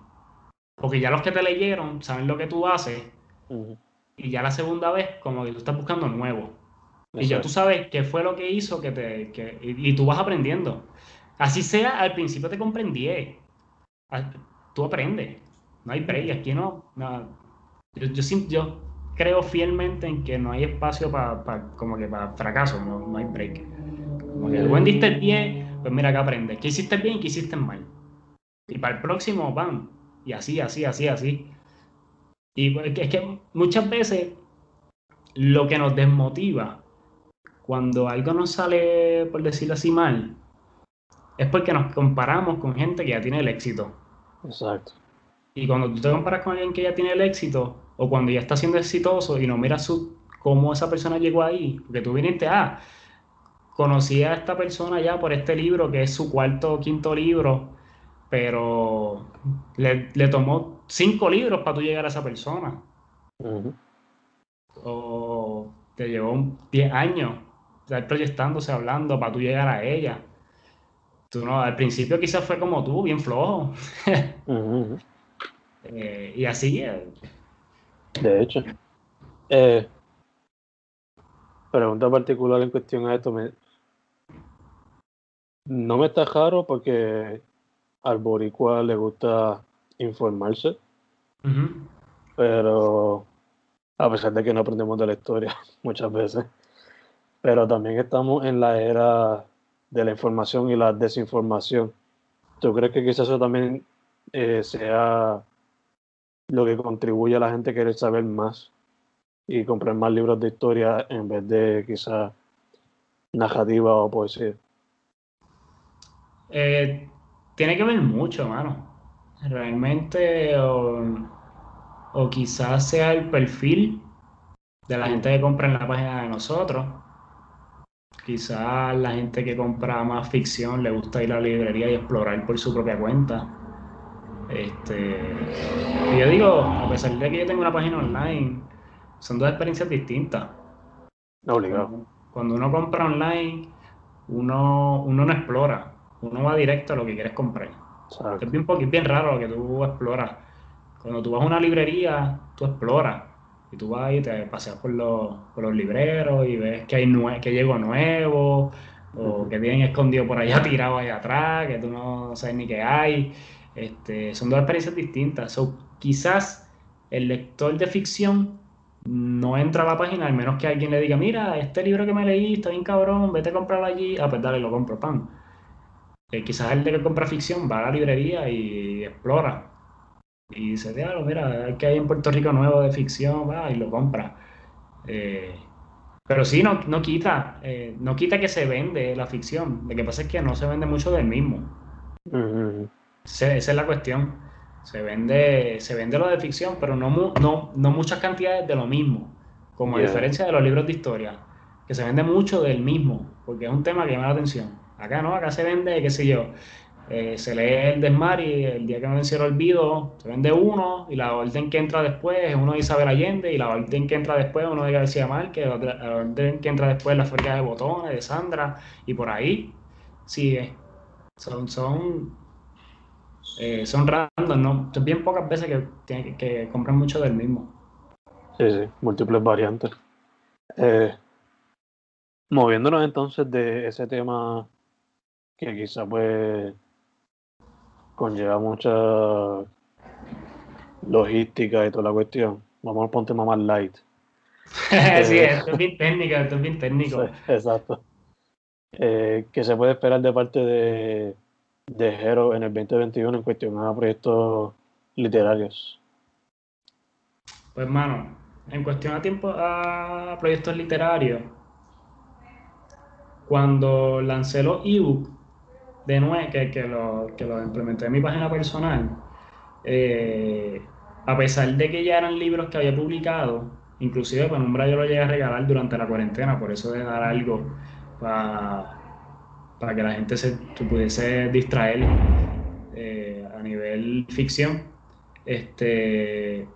Porque ya los que te leyeron saben lo que tú haces Ujú. y ya la segunda vez como que tú estás buscando nuevo. Y ya tú sabes qué fue lo que hizo que te, que, y, y tú vas aprendiendo. Así sea, al principio te comprendí. Al- Tú aprendes. No hay break. Aquí no. no. Yo, yo, yo creo fielmente en que no hay espacio para como que para fracaso. No, no hay break. Como que el buen diste el pues mira que aprendes. ¿Qué hiciste bien y qué hiciste mal? Y para el próximo, van. Y así, así, así, así. Y es que muchas veces lo que nos desmotiva cuando algo nos sale, por decirlo así, mal, es porque nos comparamos con gente que ya tiene el éxito. Exacto. Y cuando tú te comparas con alguien que ya tiene el éxito, o cuando ya está siendo exitoso y no miras su, cómo esa persona llegó ahí, porque tú viniste, ah, conocí a esta persona ya por este libro, que es su cuarto o quinto libro, pero le, le tomó cinco libros para tú llegar a esa persona. O te llevó un 10 años estar proyectándose, hablando para tú llegar a ella. Tú no, al principio quizás fue como tú, bien flojo. Eh, y así, eh, De hecho. Eh, pregunta particular en cuestión a esto. Me, no me está raro porque al boricua le gusta informarse, pero a pesar de que no aprendemos de la historia muchas veces, pero también estamos en la era de la información y la desinformación. ¿Tú crees que quizás eso también eh, sea lo que contribuye a la gente a querer saber más y comprar más libros de historia en vez de quizás narrativa o poesía? Eh, tiene que ver mucho, mano. Realmente, o, o quizás sea el perfil de la gente que compra en la página de nosotros. Quizás la gente que compra más ficción le gusta ir a la librería y explorar por su propia cuenta. Este, y yo digo, a pesar de que yo tengo una página online, son dos experiencias distintas. Obligado. Cuando, cuando uno compra online, uno, uno no explora, uno va directo a lo que quieres comprar. Exacto. Es bien, poqui- bien raro lo que tú exploras. Cuando tú vas a una librería, tú exploras. Y tú vas y te paseas por los, por los libreros y ves que hay nue que llegó nuevo, o que tienen escondido por allá tirado allá atrás, que tú no sabes ni qué hay. Este, son dos experiencias distintas. So, quizás el lector de ficción no entra a la página al menos que alguien le diga, mira, este libro que me leí está bien cabrón, vete a comprarlo allí. Ah, pues dale, lo compro, pan. Eh, quizás el de que compra ficción va a la librería y explora. Y dice, diablo, mira, que hay en Puerto Rico nuevo de ficción, va, y lo compra. Eh, pero sí, no, no quita, eh, no quita que se vende la ficción. Lo que pasa es que no se vende mucho del mismo. Esa es la cuestión. Se vende, se vende lo de ficción, pero no, mu- no, no muchas cantidades de lo mismo. Como a diferencia de los libros de historia, que se vende mucho del mismo, porque es un tema que llama la atención. Acá no, acá se vende, qué sé yo, eh, se lee el Desmar y el día que me venciera olvido, se vende uno, y la orden que entra después es uno de Isabel Allende, y la orden que entra después es uno de García Márquez, la, la orden que entra después es la fábrica de botones, de Sandra, y por ahí sigue. Son, son, eh, son random, ¿no? Son bien pocas veces que, que compran mucho del mismo. Sí, sí, múltiples variantes. Eh, moviéndonos entonces de ese tema que quizá pues conlleva mucha logística y toda la cuestión. Vamos un tema más light. sí, esto es bien técnico, esto es bien técnico. Sí, exacto. Eh, ¿qué se puede esperar de parte de, de Jero en el 2021 en cuestión a proyectos literarios? Pues, mano, en cuestión a tiempo a proyectos literarios, cuando lancé los ebook de nuevo, que, que lo, que lo implementé en mi página personal, eh, a pesar de que ya eran libros que había publicado, inclusive Penumbra yo lo llegué a regalar durante la cuarentena, por eso de dar algo para para que la gente se, se pudiese distraer eh, a nivel ficción. Este,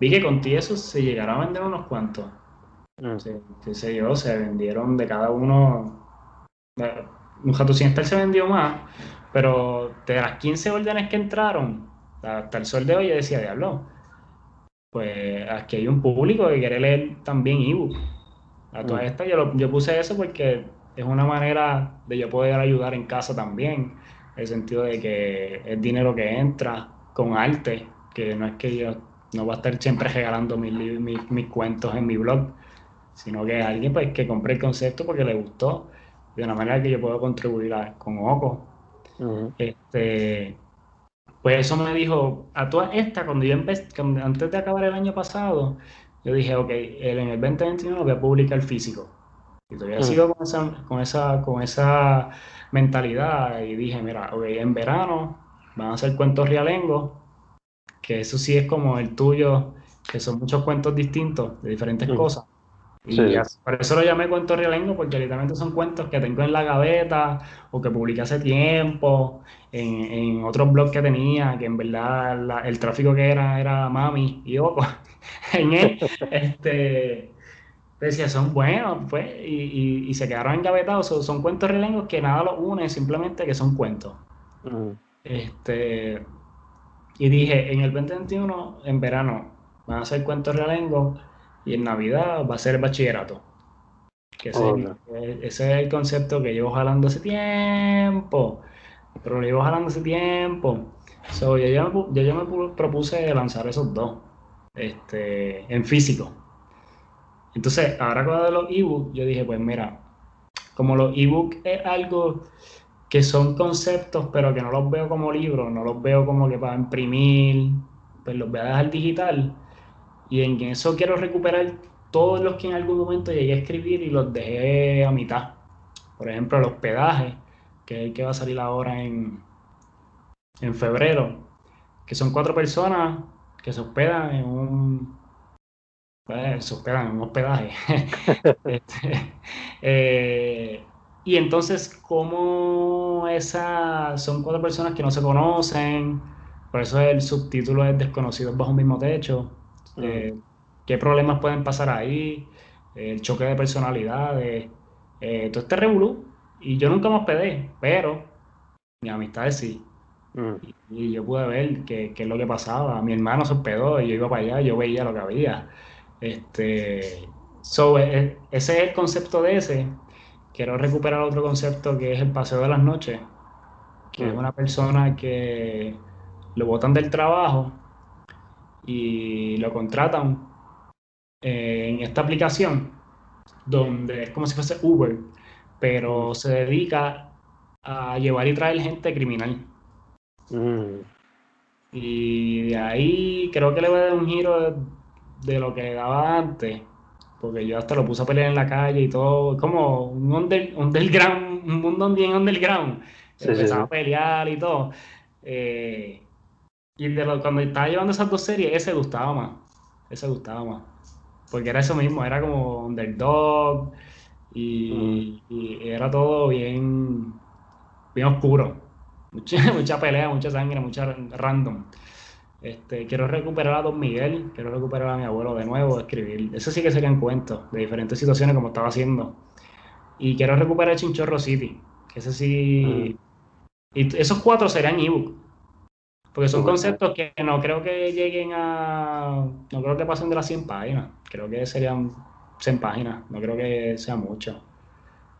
vi que con ti eso se llegaron a vender unos cuantos. Mm, Sí, qué sé yo, se vendieron de cada uno. Eh, Un jato sin estar se vendió más, pero de las 15 órdenes que entraron, hasta el sol de hoy, yo decía, diablo, pues aquí hay un público que quiere leer también ebook. A todas Mm. estas yo, lo- yo puse eso porque es una manera de yo poder ayudar en casa también, en el sentido de que es dinero que entra con arte, que no es que yo no voy a estar siempre regalando mis, mis, mis cuentos en mi blog, sino que alguien pues, que compre el concepto porque le gustó, de una manera que yo puedo contribuir a- con Oco. Ujú. Este, pues eso me dijo, a todas estas, cuando yo empecé, cuando- antes de acabar el año pasado, yo dije, ok, el- en el 2021 voy a publicar físico. Y todavía Mm. sigo con esa, con esa, con esa mentalidad y dije, mira, ok, en verano van a hacer cuentos realengos, que eso sí es como el tuyo, que son muchos cuentos distintos de diferentes Mm. cosas. Y Sí. as- por eso lo llamé cuentos realengo, porque literalmente son cuentos que tengo en la gaveta o que publiqué hace tiempo en, en otros blogs que tenía, que en verdad la- el tráfico que era era mami y Oco. En él, este, decía, son buenos, pues, y, y- y se quedaron engavetados. Son, son cuentos realengos que nada los une, simplemente que son cuentos. Este, y dije, en el 2021, en verano, van a ser cuentos realengos y en Navidad va a ser bachillerato. Que ese, es el concepto que llevo jalando hace tiempo. Pero lo llevo jalando hace tiempo. So, yo ya me, yo ya me pu- propuse lanzar esos dos este, en físico. Entonces, ahora con lo de los ebooks, yo dije, pues mira, como los ebooks es algo que son conceptos, pero que no los veo como libros, no los veo como que para imprimir, pues los voy a dejar digital. Y en eso quiero recuperar todos los que en algún momento llegué a escribir y los dejé a mitad. Por ejemplo, el hospedaje, que es el que va a salir ahora en, en febrero, que son cuatro personas que se hospedan en un, un hospedaje. Este, eh, y entonces, como esas son cuatro personas que no se conocen, por eso el subtítulo es Desconocidos bajo un mismo techo. Eh, ¿qué problemas pueden pasar ahí? El choque de personalidades, eh, todo este revolú. Y yo nunca me hospedé, pero mis amistades sí. Y, y yo pude ver qué, qué es lo que pasaba. Mi hermano se hospedó y yo iba para allá, yo veía lo que había. Este, so, e- ese es el concepto de ese. Quiero recuperar otro concepto que es el paseo de las noches, que es una persona que lo botan del trabajo y lo contratan eh, en esta aplicación, donde es como si fuese Uber, pero se dedica a llevar y traer gente criminal. Ujú. Y de ahí creo que le voy a dar un giro de lo que daba antes, porque yo hasta lo puse a pelear en la calle y todo, como un under- underground, un mundo bien underground. Sí, Empezaba sí. a pelear y todo. Eh, y de lo- cuando estaba llevando esas dos series, ese gustaba más. Ese gustaba más. Porque era eso mismo, era como underdog y, y era todo bien, bien oscuro. Mucha, mucha pelea, mucha sangre, mucha random. Este, quiero recuperar a Don Miguel, quiero recuperar a mi abuelo de nuevo, escribir. Eso sí que serían cuentos de diferentes situaciones como estaba haciendo. Y quiero recuperar Chinchorro City, que ese sí. Y t- esos cuatro serían ebook. Porque son conceptos que no creo que lleguen a. No creo que pasen de las 100 páginas. Creo que serían 100 páginas. No creo que sea mucho.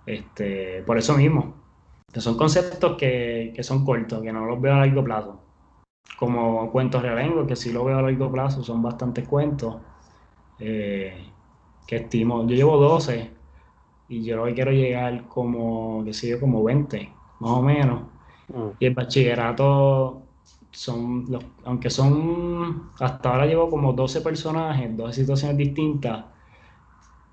Este, por eso mismo. Que son conceptos que, que son cortos, que no los veo a largo plazo. Como cuentos realengos, que sí lo veo a largo plazo, son bastantes cuentos. eh, que estimo. Yo llevo 12 y yo lo que quiero llegar como, que sé yo, como 20, más o menos. Ujú. Y el bachillerato son, los, aunque son, hasta ahora llevo como 12 personajes, 12 situaciones distintas.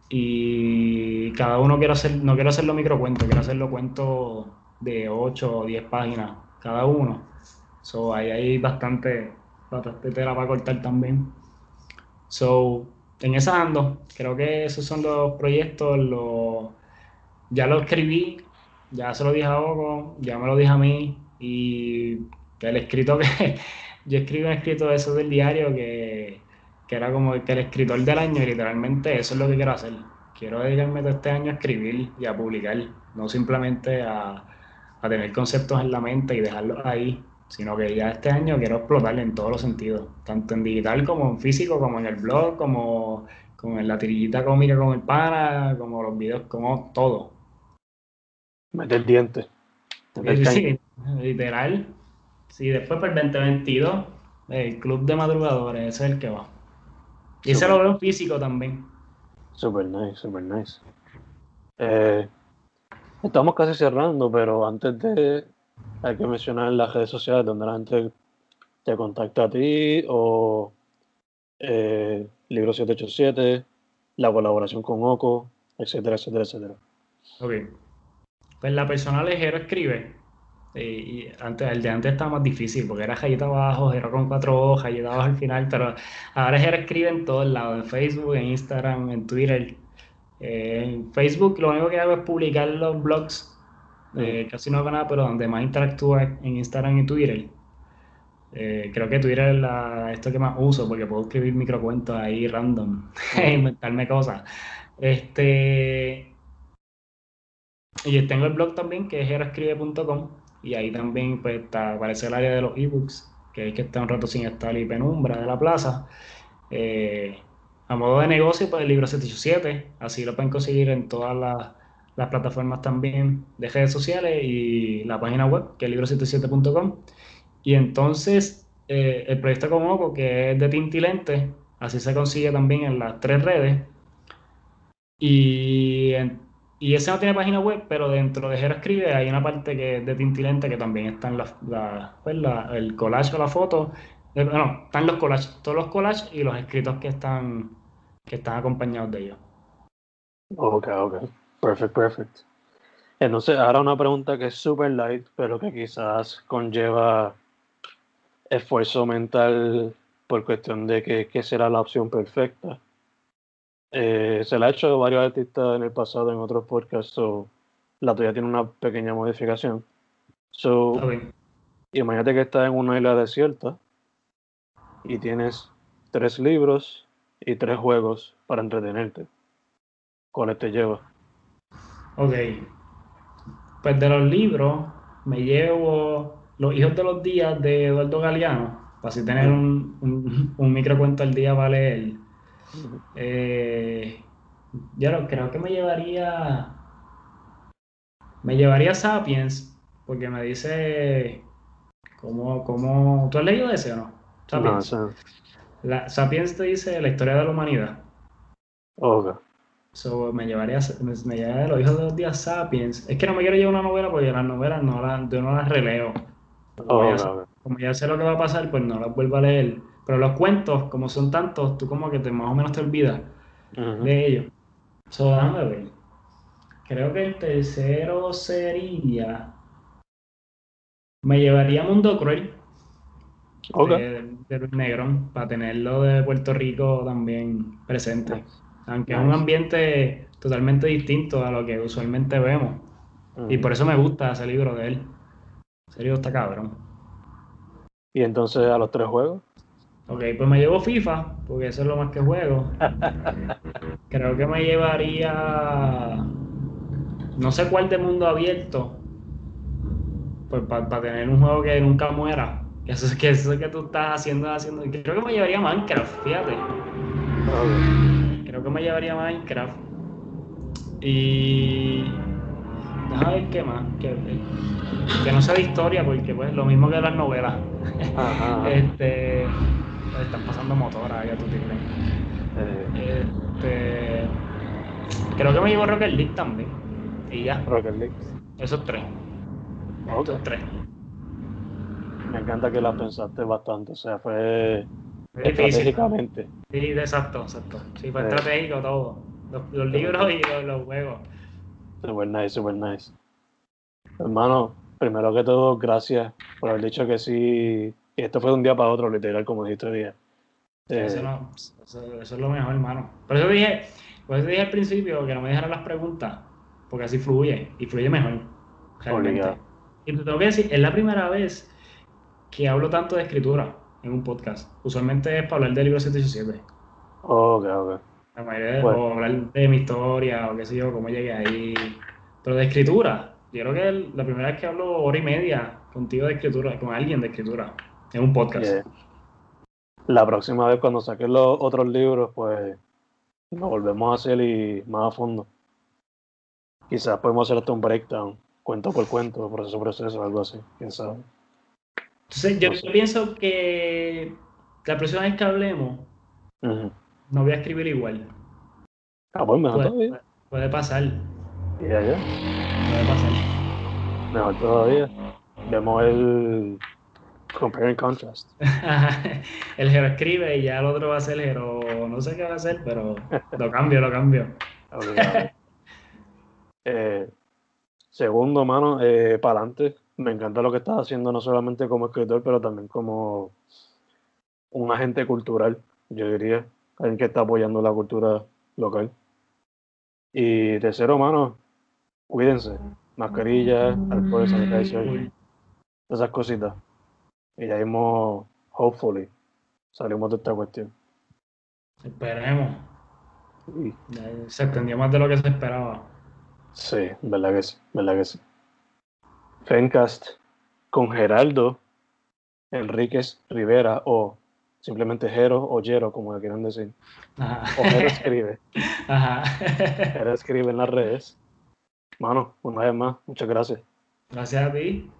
Y cada uno quiero hacer, no quiero hacerlo microcuentos, quiero hacerlo cuentos de 8 o 10 páginas cada uno. So, ahí hay bastante, tela para cortar también. So, en esa ando, creo que esos son los proyectos, los, ya lo escribí, ya se lo dije a Oco, ya me lo dije a mí, y el escrito que, yo escribí un escrito de esos del diario que, que era como que el escritor del año, y literalmente eso es lo que quiero hacer. Quiero dedicarme todo este año a escribir y a publicar, no simplemente a, a tener conceptos en la mente y dejarlos ahí sino que ya este año quiero explotarle en todos los sentidos, tanto en digital como en físico, como en el blog, como, como en la tirillita cómica con el pana, como los videos, como todo. Meter dientes. Sí, sí, literal. Sí, después para el 2022, el club de madrugadores, ese es el que va. Y ese lo veo en físico también. Super nice, super nice. Eh, estamos casi cerrando, pero antes de. Hay que mencionar las redes sociales donde la gente te contacta a ti o eh, Libro 787, la colaboración con Oco, etcétera, etcétera, etcétera. Ok. Pues la persona ligero escribe. Y, antes, el de antes estaba más difícil porque era rayita abajo, era con cuatro hojas, rayita abajo al final, pero ahora Jero escribe en todos lados, en Facebook, en Instagram, en Twitter. Eh, en Facebook lo único que hago es publicar los blogs, eh, casi no hago nada, pero donde más interactúo es en Instagram y Twitter. Eh, creo que Twitter es la, esto que más uso porque puedo escribir microcuentos ahí random, e inventarme cosas. Este, y tengo el blog también que es jeroscribe.com y ahí también pues está, aparece el área de los ebooks, que es que está un rato sin estar y penumbra de la plaza. Eh, a modo de negocio, pues el libro 787, así lo pueden conseguir en todas las, las plataformas también de redes sociales y la página web, que es libro77.com. Y entonces eh, el proyecto con Oco, que es de Tintilente, así se consigue también en las tres redes. Y, en- y ese no tiene página web, pero dentro de Jero Escribe hay una parte que de Tintilente que también están las, la- pues el collage o la foto. Eh, no, están los collages, todos los collages y los escritos que están, que están acompañados de ellos. Ok, ok. Perfect, perfect. Entonces, ahora una pregunta que es super light, pero que quizás conlleva esfuerzo mental por cuestión de que, qué será la opción perfecta. Eh, se la ha hecho a varios artistas en el pasado en otros podcasts, so la tuya tiene una pequeña modificación. So, imagínate que estás en una isla desierta y tienes tres libros y tres juegos para entretenerte. ¿Cuáles te llevas? Ok. Pues de los libros me llevo Los hijos de los días de Eduardo Galeano, para así tener un, un, un microcuento al día para leer. Eh, yo no- creo que me llevaría. Me llevaría Sapiens, porque me dice. ¿Cómo, cómo... ¿Tú has leído ese o no? No, Sapiens. o sea, La, Sapiens te dice la historia de la humanidad. ok. So, me llevaría, me, me llevaría los hijos de los días Sapiens. Es que no me quiero llevar una novela porque las novelas no las, yo no las releo. Ya, como ya sé lo que va a pasar, pues no las vuelvo a leer. Pero los cuentos, como son tantos, tú como que te, más o menos te olvidas de ellos. So, déjame ver. Creo que el tercero sería. Me llevaría Mundo Cruel Ok. de, de Luis Negrón para tenerlo de Puerto Rico también presente. Nice. Aunque es un ambiente totalmente distinto a lo que usualmente vemos. Y por eso me gusta ese libro de él. Ese libro está cabrón. Y entonces a los tres juegos. Ok, pues me llevo FIFA, porque eso es lo más que juego. Creo que me llevaría. No sé cuál de mundo abierto. Pues para tener un juego que nunca muera. Eso es que eso que tú estás haciendo, haciendo. Creo que me llevaría Minecraft, fíjate. Creo que me llevaría Minecraft. Y. Déjame ver qué más. Que, que no sea de historia, porque pues lo mismo que las novelas. Ajá. Este. Están pasando motoras, ya tú crees. Eh, Este. Creo que me llevo Rocket League también. Y ya, Rocket League. esos tres. Esos tres. Me encanta que la pensaste bastante. O sea, fue difícil. estratégicamente. Sí, exacto, exacto. Sí, fue Eh. estratégico todo. Los, los libros y los, los juegos. Super nice, super nice. Hermano, primero que todo, gracias por haber dicho que sí. Y esto fue de un día para otro, literal, como dijiste día. Eh, Eso, no- eso- eso es lo mejor, hermano. Por eso dije, por eso dije al principio que no me dejaran las preguntas, porque así fluye, y fluye mejor. Realmente. Obligado. Y te tengo que decir, es la primera vez que hablo tanto de escritura en un podcast. Usualmente es para hablar del libro 787. Ok, ok. La mayoría de- Bueno. o hablar de mi historia, o qué sé yo, cómo llegué ahí. Pero de escritura, yo creo que el- la primera vez que hablo hora y media contigo de escritura, con alguien de escritura, en un podcast. Yeah. La próxima vez cuando saques los otros libros, pues nos volvemos a hacer y más a fondo. Quizás podemos hacer hasta un breakdown, cuento por cuento, proceso por proceso, algo así, quién sabe. Entonces, yo, No sé. yo pienso que la próxima vez que hablemos, Ujú. no voy a escribir igual. Ah, pues mejor Puede, todavía. puede pasar, Ya, ya. puede pasar. Mejor todavía. Vemos el compare and contrast. el Jero escribe y ya el otro va a ser el Jero, no sé qué va a hacer, pero lo cambio, lo cambio. Eh, segundo, mano, para adelante. Me encanta lo que estás haciendo, no solamente como escritor, pero también como un agente cultural, yo diría. Alguien que está apoyando la cultura local. Y tercero, mano, cuídense. Mascarilla, alcohol, sanitizer, Cool. esas cositas. Y ya mismo, hopefully, salimos de esta cuestión. Esperemos. Se extendió más de lo que se esperaba. Sí, verdad que sí, verdad que sí. Fencast con Geraldo Enríquez Rivera o simplemente Jero o Jero, como le quieran decir. Ajá. O Jero escribe. Ajá. Jero escribe en las redes. Mano, una vez más, muchas gracias. Gracias a ti.